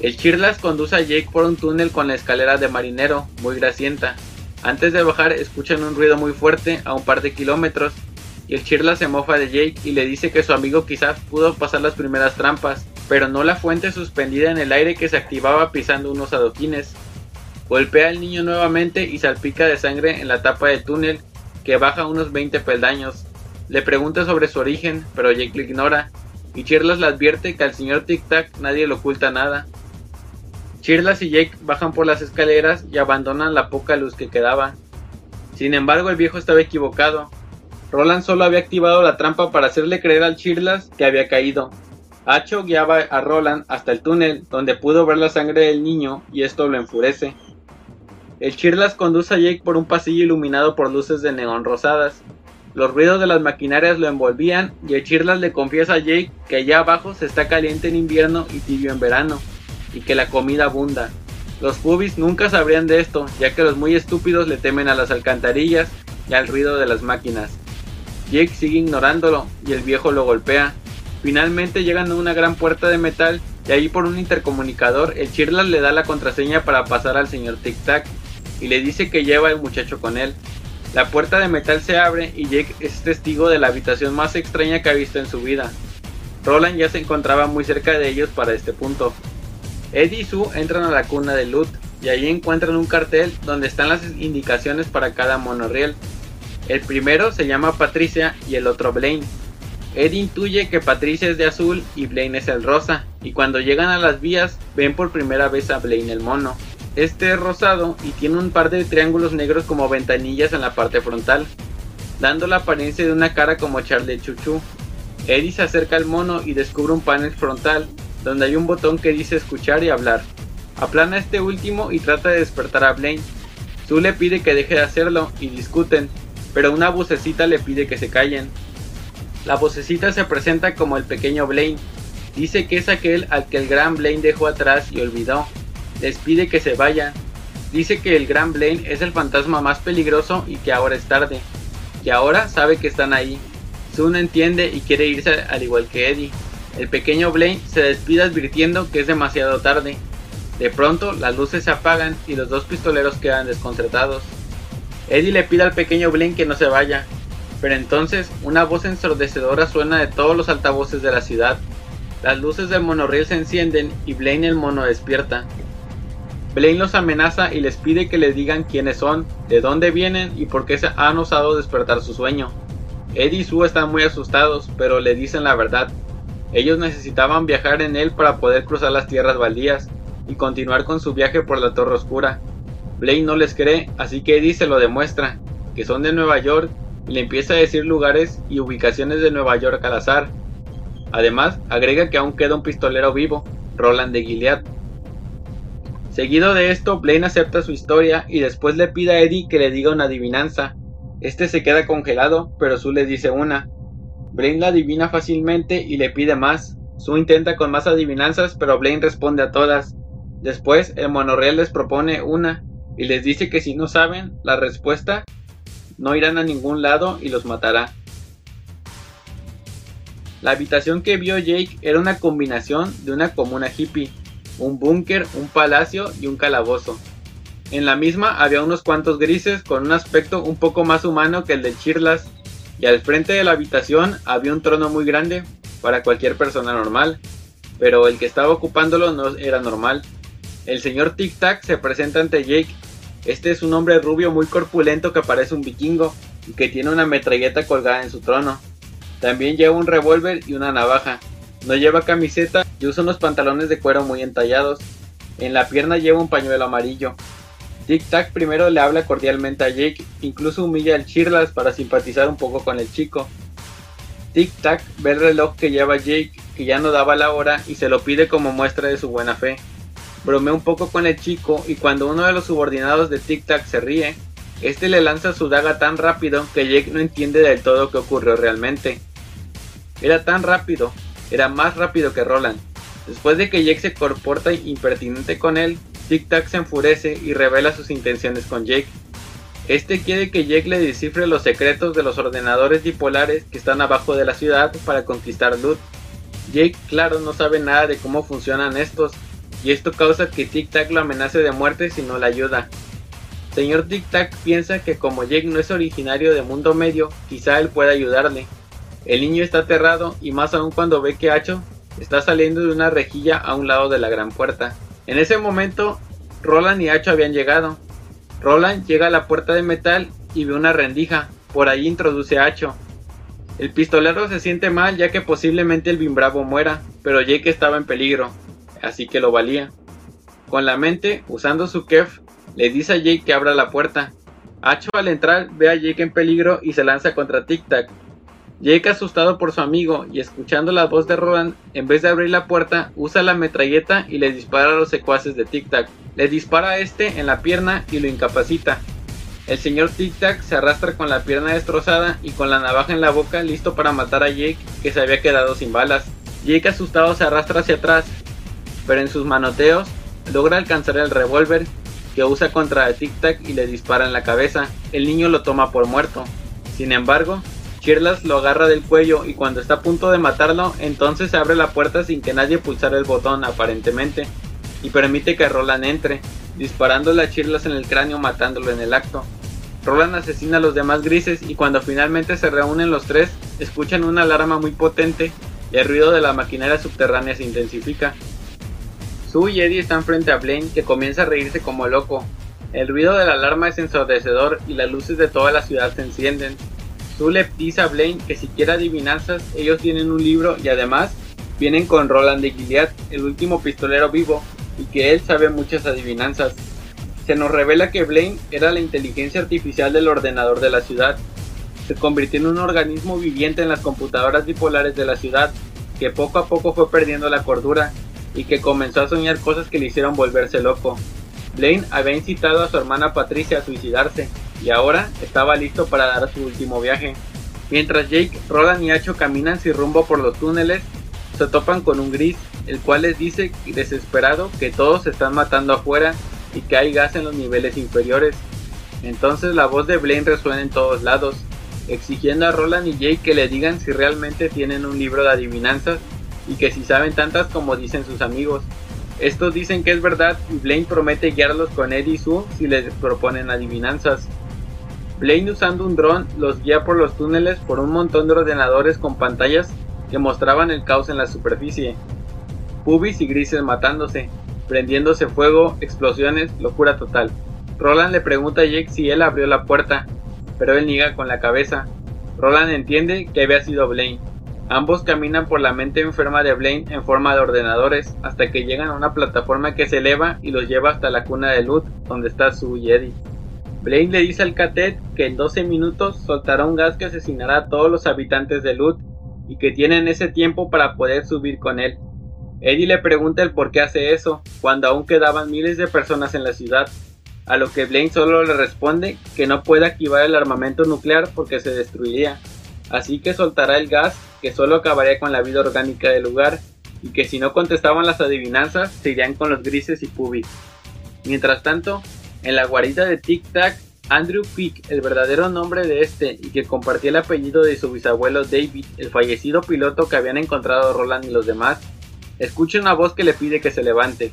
El Chirlas conduce a Jake por un túnel con la escalera de marinero, muy grasienta. Antes de bajar escuchan un ruido muy fuerte a un par de kilómetros y el Chirlas se mofa de Jake y le dice que su amigo quizás pudo pasar las primeras trampas, pero no la fuente suspendida en el aire que se activaba pisando unos adoquines. Golpea al niño nuevamente y salpica de sangre en la tapa del túnel que baja unos 20 peldaños. Le pregunta sobre su origen, pero Jake le ignora, y Chirlas le advierte que al señor Tic Tac nadie le oculta nada. Chirlas y Jake bajan por las escaleras y abandonan la poca luz que quedaba. Sin embargo, el viejo estaba equivocado. Roland solo había activado la trampa para hacerle creer al Chirlas que había caído. Hacho guiaba a Roland hasta el túnel, donde pudo ver la sangre del niño, y esto lo enfurece. El Chirlas conduce a Jake por un pasillo iluminado por luces de neón rosadas. Los ruidos de las maquinarias lo envolvían y el Chirlas le confiesa a Jake que allá abajo se está caliente en invierno y tibio en verano, y que la comida abunda. Los pubis nunca sabrían de esto, ya que los muy estúpidos le temen a las alcantarillas y al ruido de las máquinas. Jake sigue ignorándolo y el viejo lo golpea. Finalmente llegan a una gran puerta de metal y ahí por un intercomunicador el Chirlas le da la contraseña para pasar al señor Tic Tac y le dice que lleva al muchacho con él. La puerta de metal se abre y Jake es testigo de la habitación más extraña que ha visto en su vida. Roland ya se encontraba muy cerca de ellos para este punto. Eddie y Sue entran a la cuna de Loot y allí encuentran un cartel donde están las indicaciones para cada monorriel. El primero se llama Patricia y el otro Blaine. Eddie intuye que Patricia es de azul y Blaine es el rosa, y cuando llegan a las vías ven por primera vez a Blaine el mono. Este es rosado y tiene un par de triángulos negros como ventanillas en la parte frontal, dando la apariencia de una cara como Charlie Chuchu. Eddie se acerca al mono y descubre un panel frontal donde hay un botón que dice escuchar y hablar. Aplana este último y trata de despertar a Blaine. Sue le pide que deje de hacerlo y discuten, pero una vocecita le pide que se callen. La vocecita se presenta como el pequeño Blaine. Dice que es aquel al que el gran Blaine dejó atrás y olvidó, les pide que se vayan. Dice que el Gran Blaine es el fantasma más peligroso y que ahora es tarde. Que ahora sabe que están ahí. Sue no entiende y quiere irse al igual que Eddie. El pequeño Blaine se despide advirtiendo que es demasiado tarde. De pronto las luces se apagan y los dos pistoleros quedan desconcertados. Eddie le pide al pequeño Blaine que no se vaya, pero entonces una voz ensordecedora suena de todos los altavoces de la ciudad. Las luces del monorriel se encienden y Blaine el mono despierta. Blaine los amenaza y les pide que les digan quiénes son, de dónde vienen y por qué se han osado despertar su sueño. Eddie y Sue están muy asustados, pero le dicen la verdad. Ellos necesitaban viajar en él para poder cruzar las tierras baldías y continuar con su viaje por la Torre Oscura. Blaine no les cree, así que Eddie se lo demuestra, que son de Nueva York y le empieza a decir lugares y ubicaciones de Nueva York al azar. Además, agrega que aún queda un pistolero vivo, Roland de Gilead, Seguido de esto, Blaine acepta su historia y después le pide a Eddie que le diga una adivinanza. Este se queda congelado, pero Sue le dice una. Blaine la adivina fácilmente y le pide más. Sue intenta con más adivinanzas, pero Blaine responde a todas. Después, el monorriel les propone una y les dice que si no saben la respuesta, no irán a ningún lado y los matará. La habitación que vio Jake era una combinación de una comuna hippie, un búnker, un palacio y un calabozo. En la misma había unos cuantos grises con un aspecto un poco más humano que el de Chirlas, y al frente de la habitación había un trono muy grande para cualquier persona normal, pero el que estaba ocupándolo no era normal. El señor Tic Tac se presenta ante Jake. Este es un hombre rubio muy corpulento que parece un vikingo y que tiene una metralleta colgada en su trono. También lleva un revólver y una navaja. No lleva camiseta y usa unos pantalones de cuero muy entallados. En la pierna lleva un pañuelo amarillo. Tic Tac primero le habla cordialmente a Jake, incluso humilla al Chirlas para simpatizar un poco con el chico. Tic Tac ve el reloj que lleva Jake, que ya no daba la hora, y se lo pide como muestra de su buena fe. Bromea un poco con el chico y cuando uno de los subordinados de Tic Tac se ríe, este le lanza su daga tan rápido que Jake no entiende del todo qué ocurrió realmente. Era tan rápido era más rápido que Roland. Después de que Jake se comporta impertinente con él, Tic Tac se enfurece y revela sus intenciones con Jake. Este quiere que Jake le descifre los secretos de los ordenadores dipolares que están abajo de la ciudad para conquistar Loot. Jake, claro, no sabe nada de cómo funcionan estos, y esto causa que Tic Tac lo amenace de muerte si no le ayuda. Señor Tic Tac piensa que como Jake no es originario de Mundo Medio, quizá él pueda ayudarle. El niño está aterrado y más aún cuando ve que Hacho está saliendo de una rejilla a un lado de la gran puerta. En ese momento, Roland y Hacho habían llegado. Roland llega a la puerta de metal y ve una rendija. Por ahí introduce a Hacho. El pistolero se siente mal ya que posiblemente el Bimbravo muera, pero Jake estaba en peligro, así que lo valía. Con la mente, usando su kef, le dice a Jake que abra la puerta. Hacho al entrar ve a Jake en peligro y se lanza contra Tic Tac, Jake asustado por su amigo y escuchando la voz de Roland, en vez de abrir la puerta, usa la metralleta y le dispara a los secuaces de Tic Tac. Le dispara a este en la pierna y lo incapacita. El señor Tic Tac se arrastra con la pierna destrozada y con la navaja en la boca listo para matar a Jake que se había quedado sin balas. Jake asustado se arrastra hacia atrás, pero en sus manoteos logra alcanzar el revólver que usa contra Tic Tac y le dispara en la cabeza. El niño lo toma por muerto. Sin embargo, Chirlas lo agarra del cuello y cuando está a punto de matarlo, entonces se abre la puerta sin que nadie pulsara el botón aparentemente y permite que Roland entre, disparándole a Chirlas en el cráneo matándolo en el acto. Roland asesina a los demás grises y cuando finalmente se reúnen los tres, escuchan una alarma muy potente y el ruido de la maquinaria subterránea se intensifica. Sue y Eddie están frente a Blaine que comienza a reírse como loco. El ruido de la alarma es ensordecedor y las luces de toda la ciudad se encienden, le dice a Blaine que si quiere adivinanzas, ellos tienen un libro y además vienen con Roland de Gilead, el último pistolero vivo, y que él sabe muchas adivinanzas. Se nos revela que Blaine era la inteligencia artificial del ordenador de la ciudad. Se convirtió en un organismo viviente en las computadoras bipolares de la ciudad, que poco a poco fue perdiendo la cordura y que comenzó a soñar cosas que le hicieron volverse loco. Blaine había incitado a su hermana Patricia a suicidarse, y ahora estaba listo para dar su último viaje. Mientras Jake, Roland y Hacho caminan sin rumbo por los túneles, se topan con un gris, el cual les dice desesperado que todos se están matando afuera y que hay gas en los niveles inferiores. Entonces la voz de Blaine resuena en todos lados, exigiendo a Roland y Jake que le digan si realmente tienen un libro de adivinanzas y que si saben tantas como dicen sus amigos. Estos dicen que es verdad y Blaine promete guiarlos con Eddie y Sue si les proponen adivinanzas. Blaine usando un dron los guía por los túneles por un montón de ordenadores con pantallas que mostraban el caos en la superficie. Pubis y grises matándose, prendiéndose fuego, explosiones, locura total. Roland le pregunta a Jake si él abrió la puerta, pero él niega con la cabeza. Roland entiende que había sido Blaine. Ambos caminan por la mente enferma de Blaine en forma de ordenadores hasta que llegan a una plataforma que se eleva y los lleva hasta la cuna de Lut, donde está su Eddie. Blaine le dice al cadet que en 12 minutos soltará un gas que asesinará a todos los habitantes de Lut y que tienen ese tiempo para poder subir con él. Eddie le pregunta el por qué hace eso, cuando aún quedaban miles de personas en la ciudad, a lo que Blaine solo le responde que no puede activar el armamento nuclear porque se destruiría, así que soltará el gas que solo acabaría con la vida orgánica del lugar y que si no contestaban las adivinanzas se irían con los grises y pubis. Mientras tanto, en la guarida de Tic Tac, Andrew Peak, el verdadero nombre de este y que compartía el apellido de su bisabuelo David, el fallecido piloto que habían encontrado Roland y los demás, escucha una voz que le pide que se levante.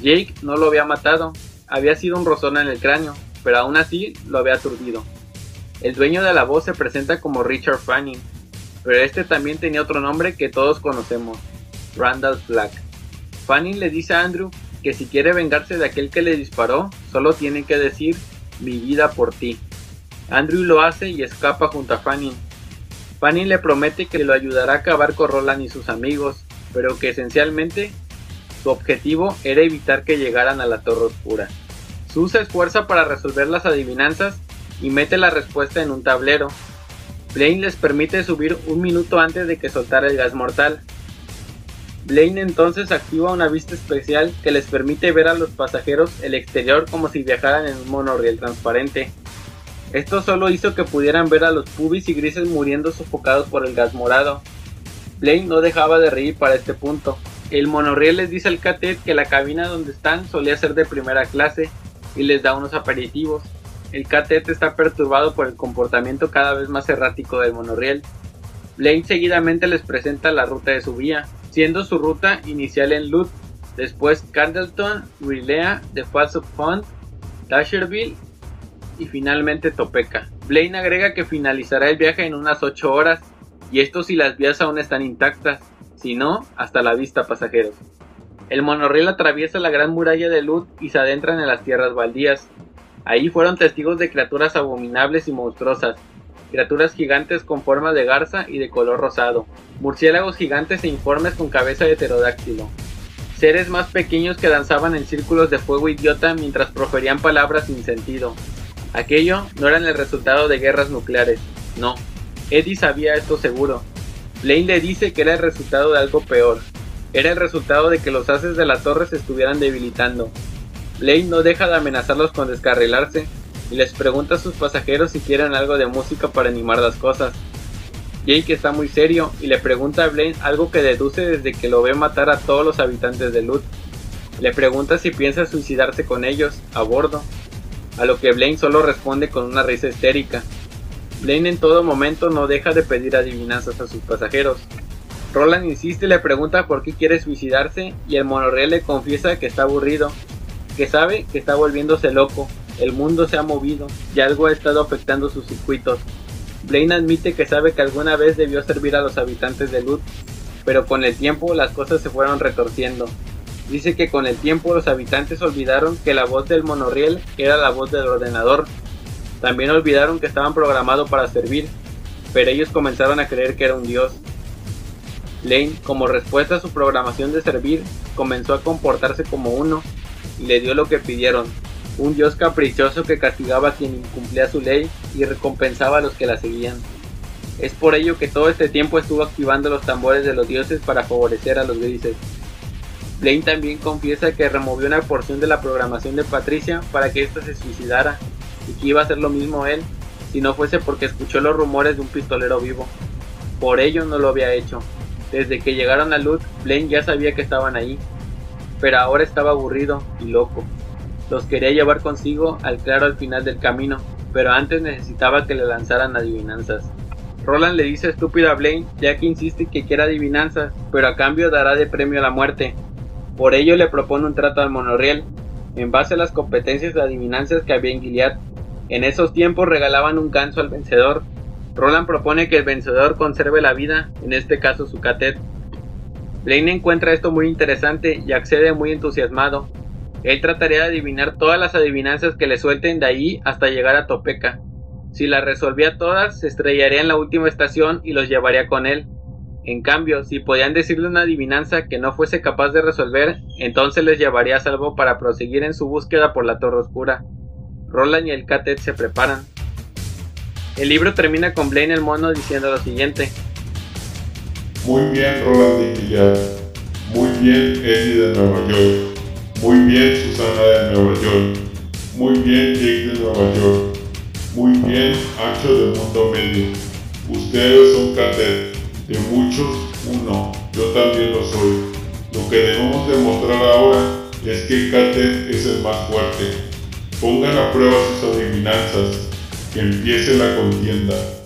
Jake no lo había matado, había sido un rozón en el cráneo, pero aún así lo había aturdido. El dueño de la voz se presenta como Richard Fanning, pero este también tenía otro nombre que todos conocemos, Randall Black. Fanning le dice a Andrew que si quiere vengarse de aquel que le disparó, solo tiene que decir mi vida por ti. Andrew lo hace y escapa junto a Fanny. Fanny le promete que lo ayudará a acabar con Roland y sus amigos, pero que esencialmente su objetivo era evitar que llegaran a la Torre Oscura. Sue se esfuerza para resolver las adivinanzas y mete la respuesta en un tablero. Blaine les permite subir un minuto antes de que soltara el gas mortal, Blaine entonces activa una vista especial que les permite ver a los pasajeros el exterior como si viajaran en un monorriel transparente. Esto solo hizo que pudieran ver a los pubis y grises muriendo sofocados por el gas morado. Blaine no dejaba de reír para este punto. El monorriel les dice al catet que la cabina donde están solía ser de primera clase y les da unos aperitivos. El KTT está perturbado por el comportamiento cada vez más errático del monorriel. Blaine seguidamente les presenta la ruta de su vía, siendo su ruta inicial en Lut, después Candleton, Rilea, The Falls of Font, Dasherville y finalmente Topeka. Blaine agrega que finalizará el viaje en unas 8 horas, y esto si las vías aún están intactas, si no, hasta la vista pasajeros. El monorriel atraviesa la gran muralla de Lut y se adentran en las tierras baldías. Ahí fueron testigos de criaturas abominables y monstruosas, criaturas gigantes con forma de garza y de color rosado, murciélagos gigantes e informes con cabeza de pterodáctilo, seres más pequeños que danzaban en círculos de fuego idiota mientras proferían palabras sin sentido. Aquello no era el resultado de guerras nucleares, no. Eddie sabía esto seguro. Blaine le dice que era el resultado de algo peor. Era el resultado de que los haces de la torre se estuvieran debilitando. Blaine no deja de amenazarlos con descarrilarse y les pregunta a sus pasajeros si quieren algo de música para animar las cosas. Jake está muy serio y le pregunta a Blaine algo que deduce desde que lo ve matar a todos los habitantes de Lut. Le pregunta si piensa suicidarse con ellos, a bordo, a lo que Blaine solo responde con una risa histérica. Blaine en todo momento no deja de pedir adivinanzas a sus pasajeros. Roland insiste y le pregunta por qué quiere suicidarse y el monorriel le confiesa que está aburrido, que sabe que está volviéndose loco el mundo se ha movido y algo ha estado afectando sus circuitos. Blaine admite que sabe que alguna vez debió servir a los habitantes de Lut, pero con el tiempo las cosas se fueron retorciendo. Dice que con el tiempo los habitantes olvidaron que la voz del monorriel era la voz del ordenador. También olvidaron que estaban programados para servir, pero ellos comenzaron a creer que era un dios. Lane, como respuesta a su programación de servir, comenzó a comportarse como uno le dio lo que pidieron, un dios caprichoso que castigaba a quien incumplía su ley y recompensaba a los que la seguían. Es por ello que todo este tiempo estuvo activando los tambores de los dioses para favorecer a los grises. Blaine también confiesa que removió una porción de la programación de Patricia para que ésta se suicidara y que iba a hacer lo mismo él si no fuese porque escuchó los rumores de un pistolero vivo. Por ello no lo había hecho. Desde que llegaron a Lut, Blaine ya sabía que estaban ahí, pero ahora estaba aburrido y loco. Los quería llevar consigo al claro al final del camino, pero antes necesitaba que le lanzaran adivinanzas. Roland le dice estúpido a Blaine, ya que insiste que quiere adivinanzas, pero a cambio dará de premio la muerte. Por ello le propone un trato al monorriel, en base a las competencias de adivinanzas que había en Gilead. En esos tiempos regalaban un ganso al vencedor. Roland propone que el vencedor conserve la vida, en este caso su catet. Blaine encuentra esto muy interesante y accede muy entusiasmado, él trataría de adivinar todas las adivinanzas que le suelten de ahí hasta llegar a Topeka. Si las resolvía todas, se estrellaría en la última estación y los llevaría con él. En cambio, si podían decirle una adivinanza que no fuese capaz de resolver, entonces les llevaría a salvo para proseguir en su búsqueda por la Torre Oscura. Roland y el Catet se preparan. El libro termina con Blaine el mono diciendo lo siguiente. Muy bien, Roland y Muy bien, Eddie de Nueva York. Muy bien Susana de Nueva York. Muy bien Jake de Nueva York. Muy bien Ancho del Mundo Medio. Ustedes son cadet. De muchos, uno. Yo también lo soy. Lo que debemos demostrar ahora es que Cadet es el más fuerte. Pongan a prueba sus adivinanzas. Que empiece la contienda.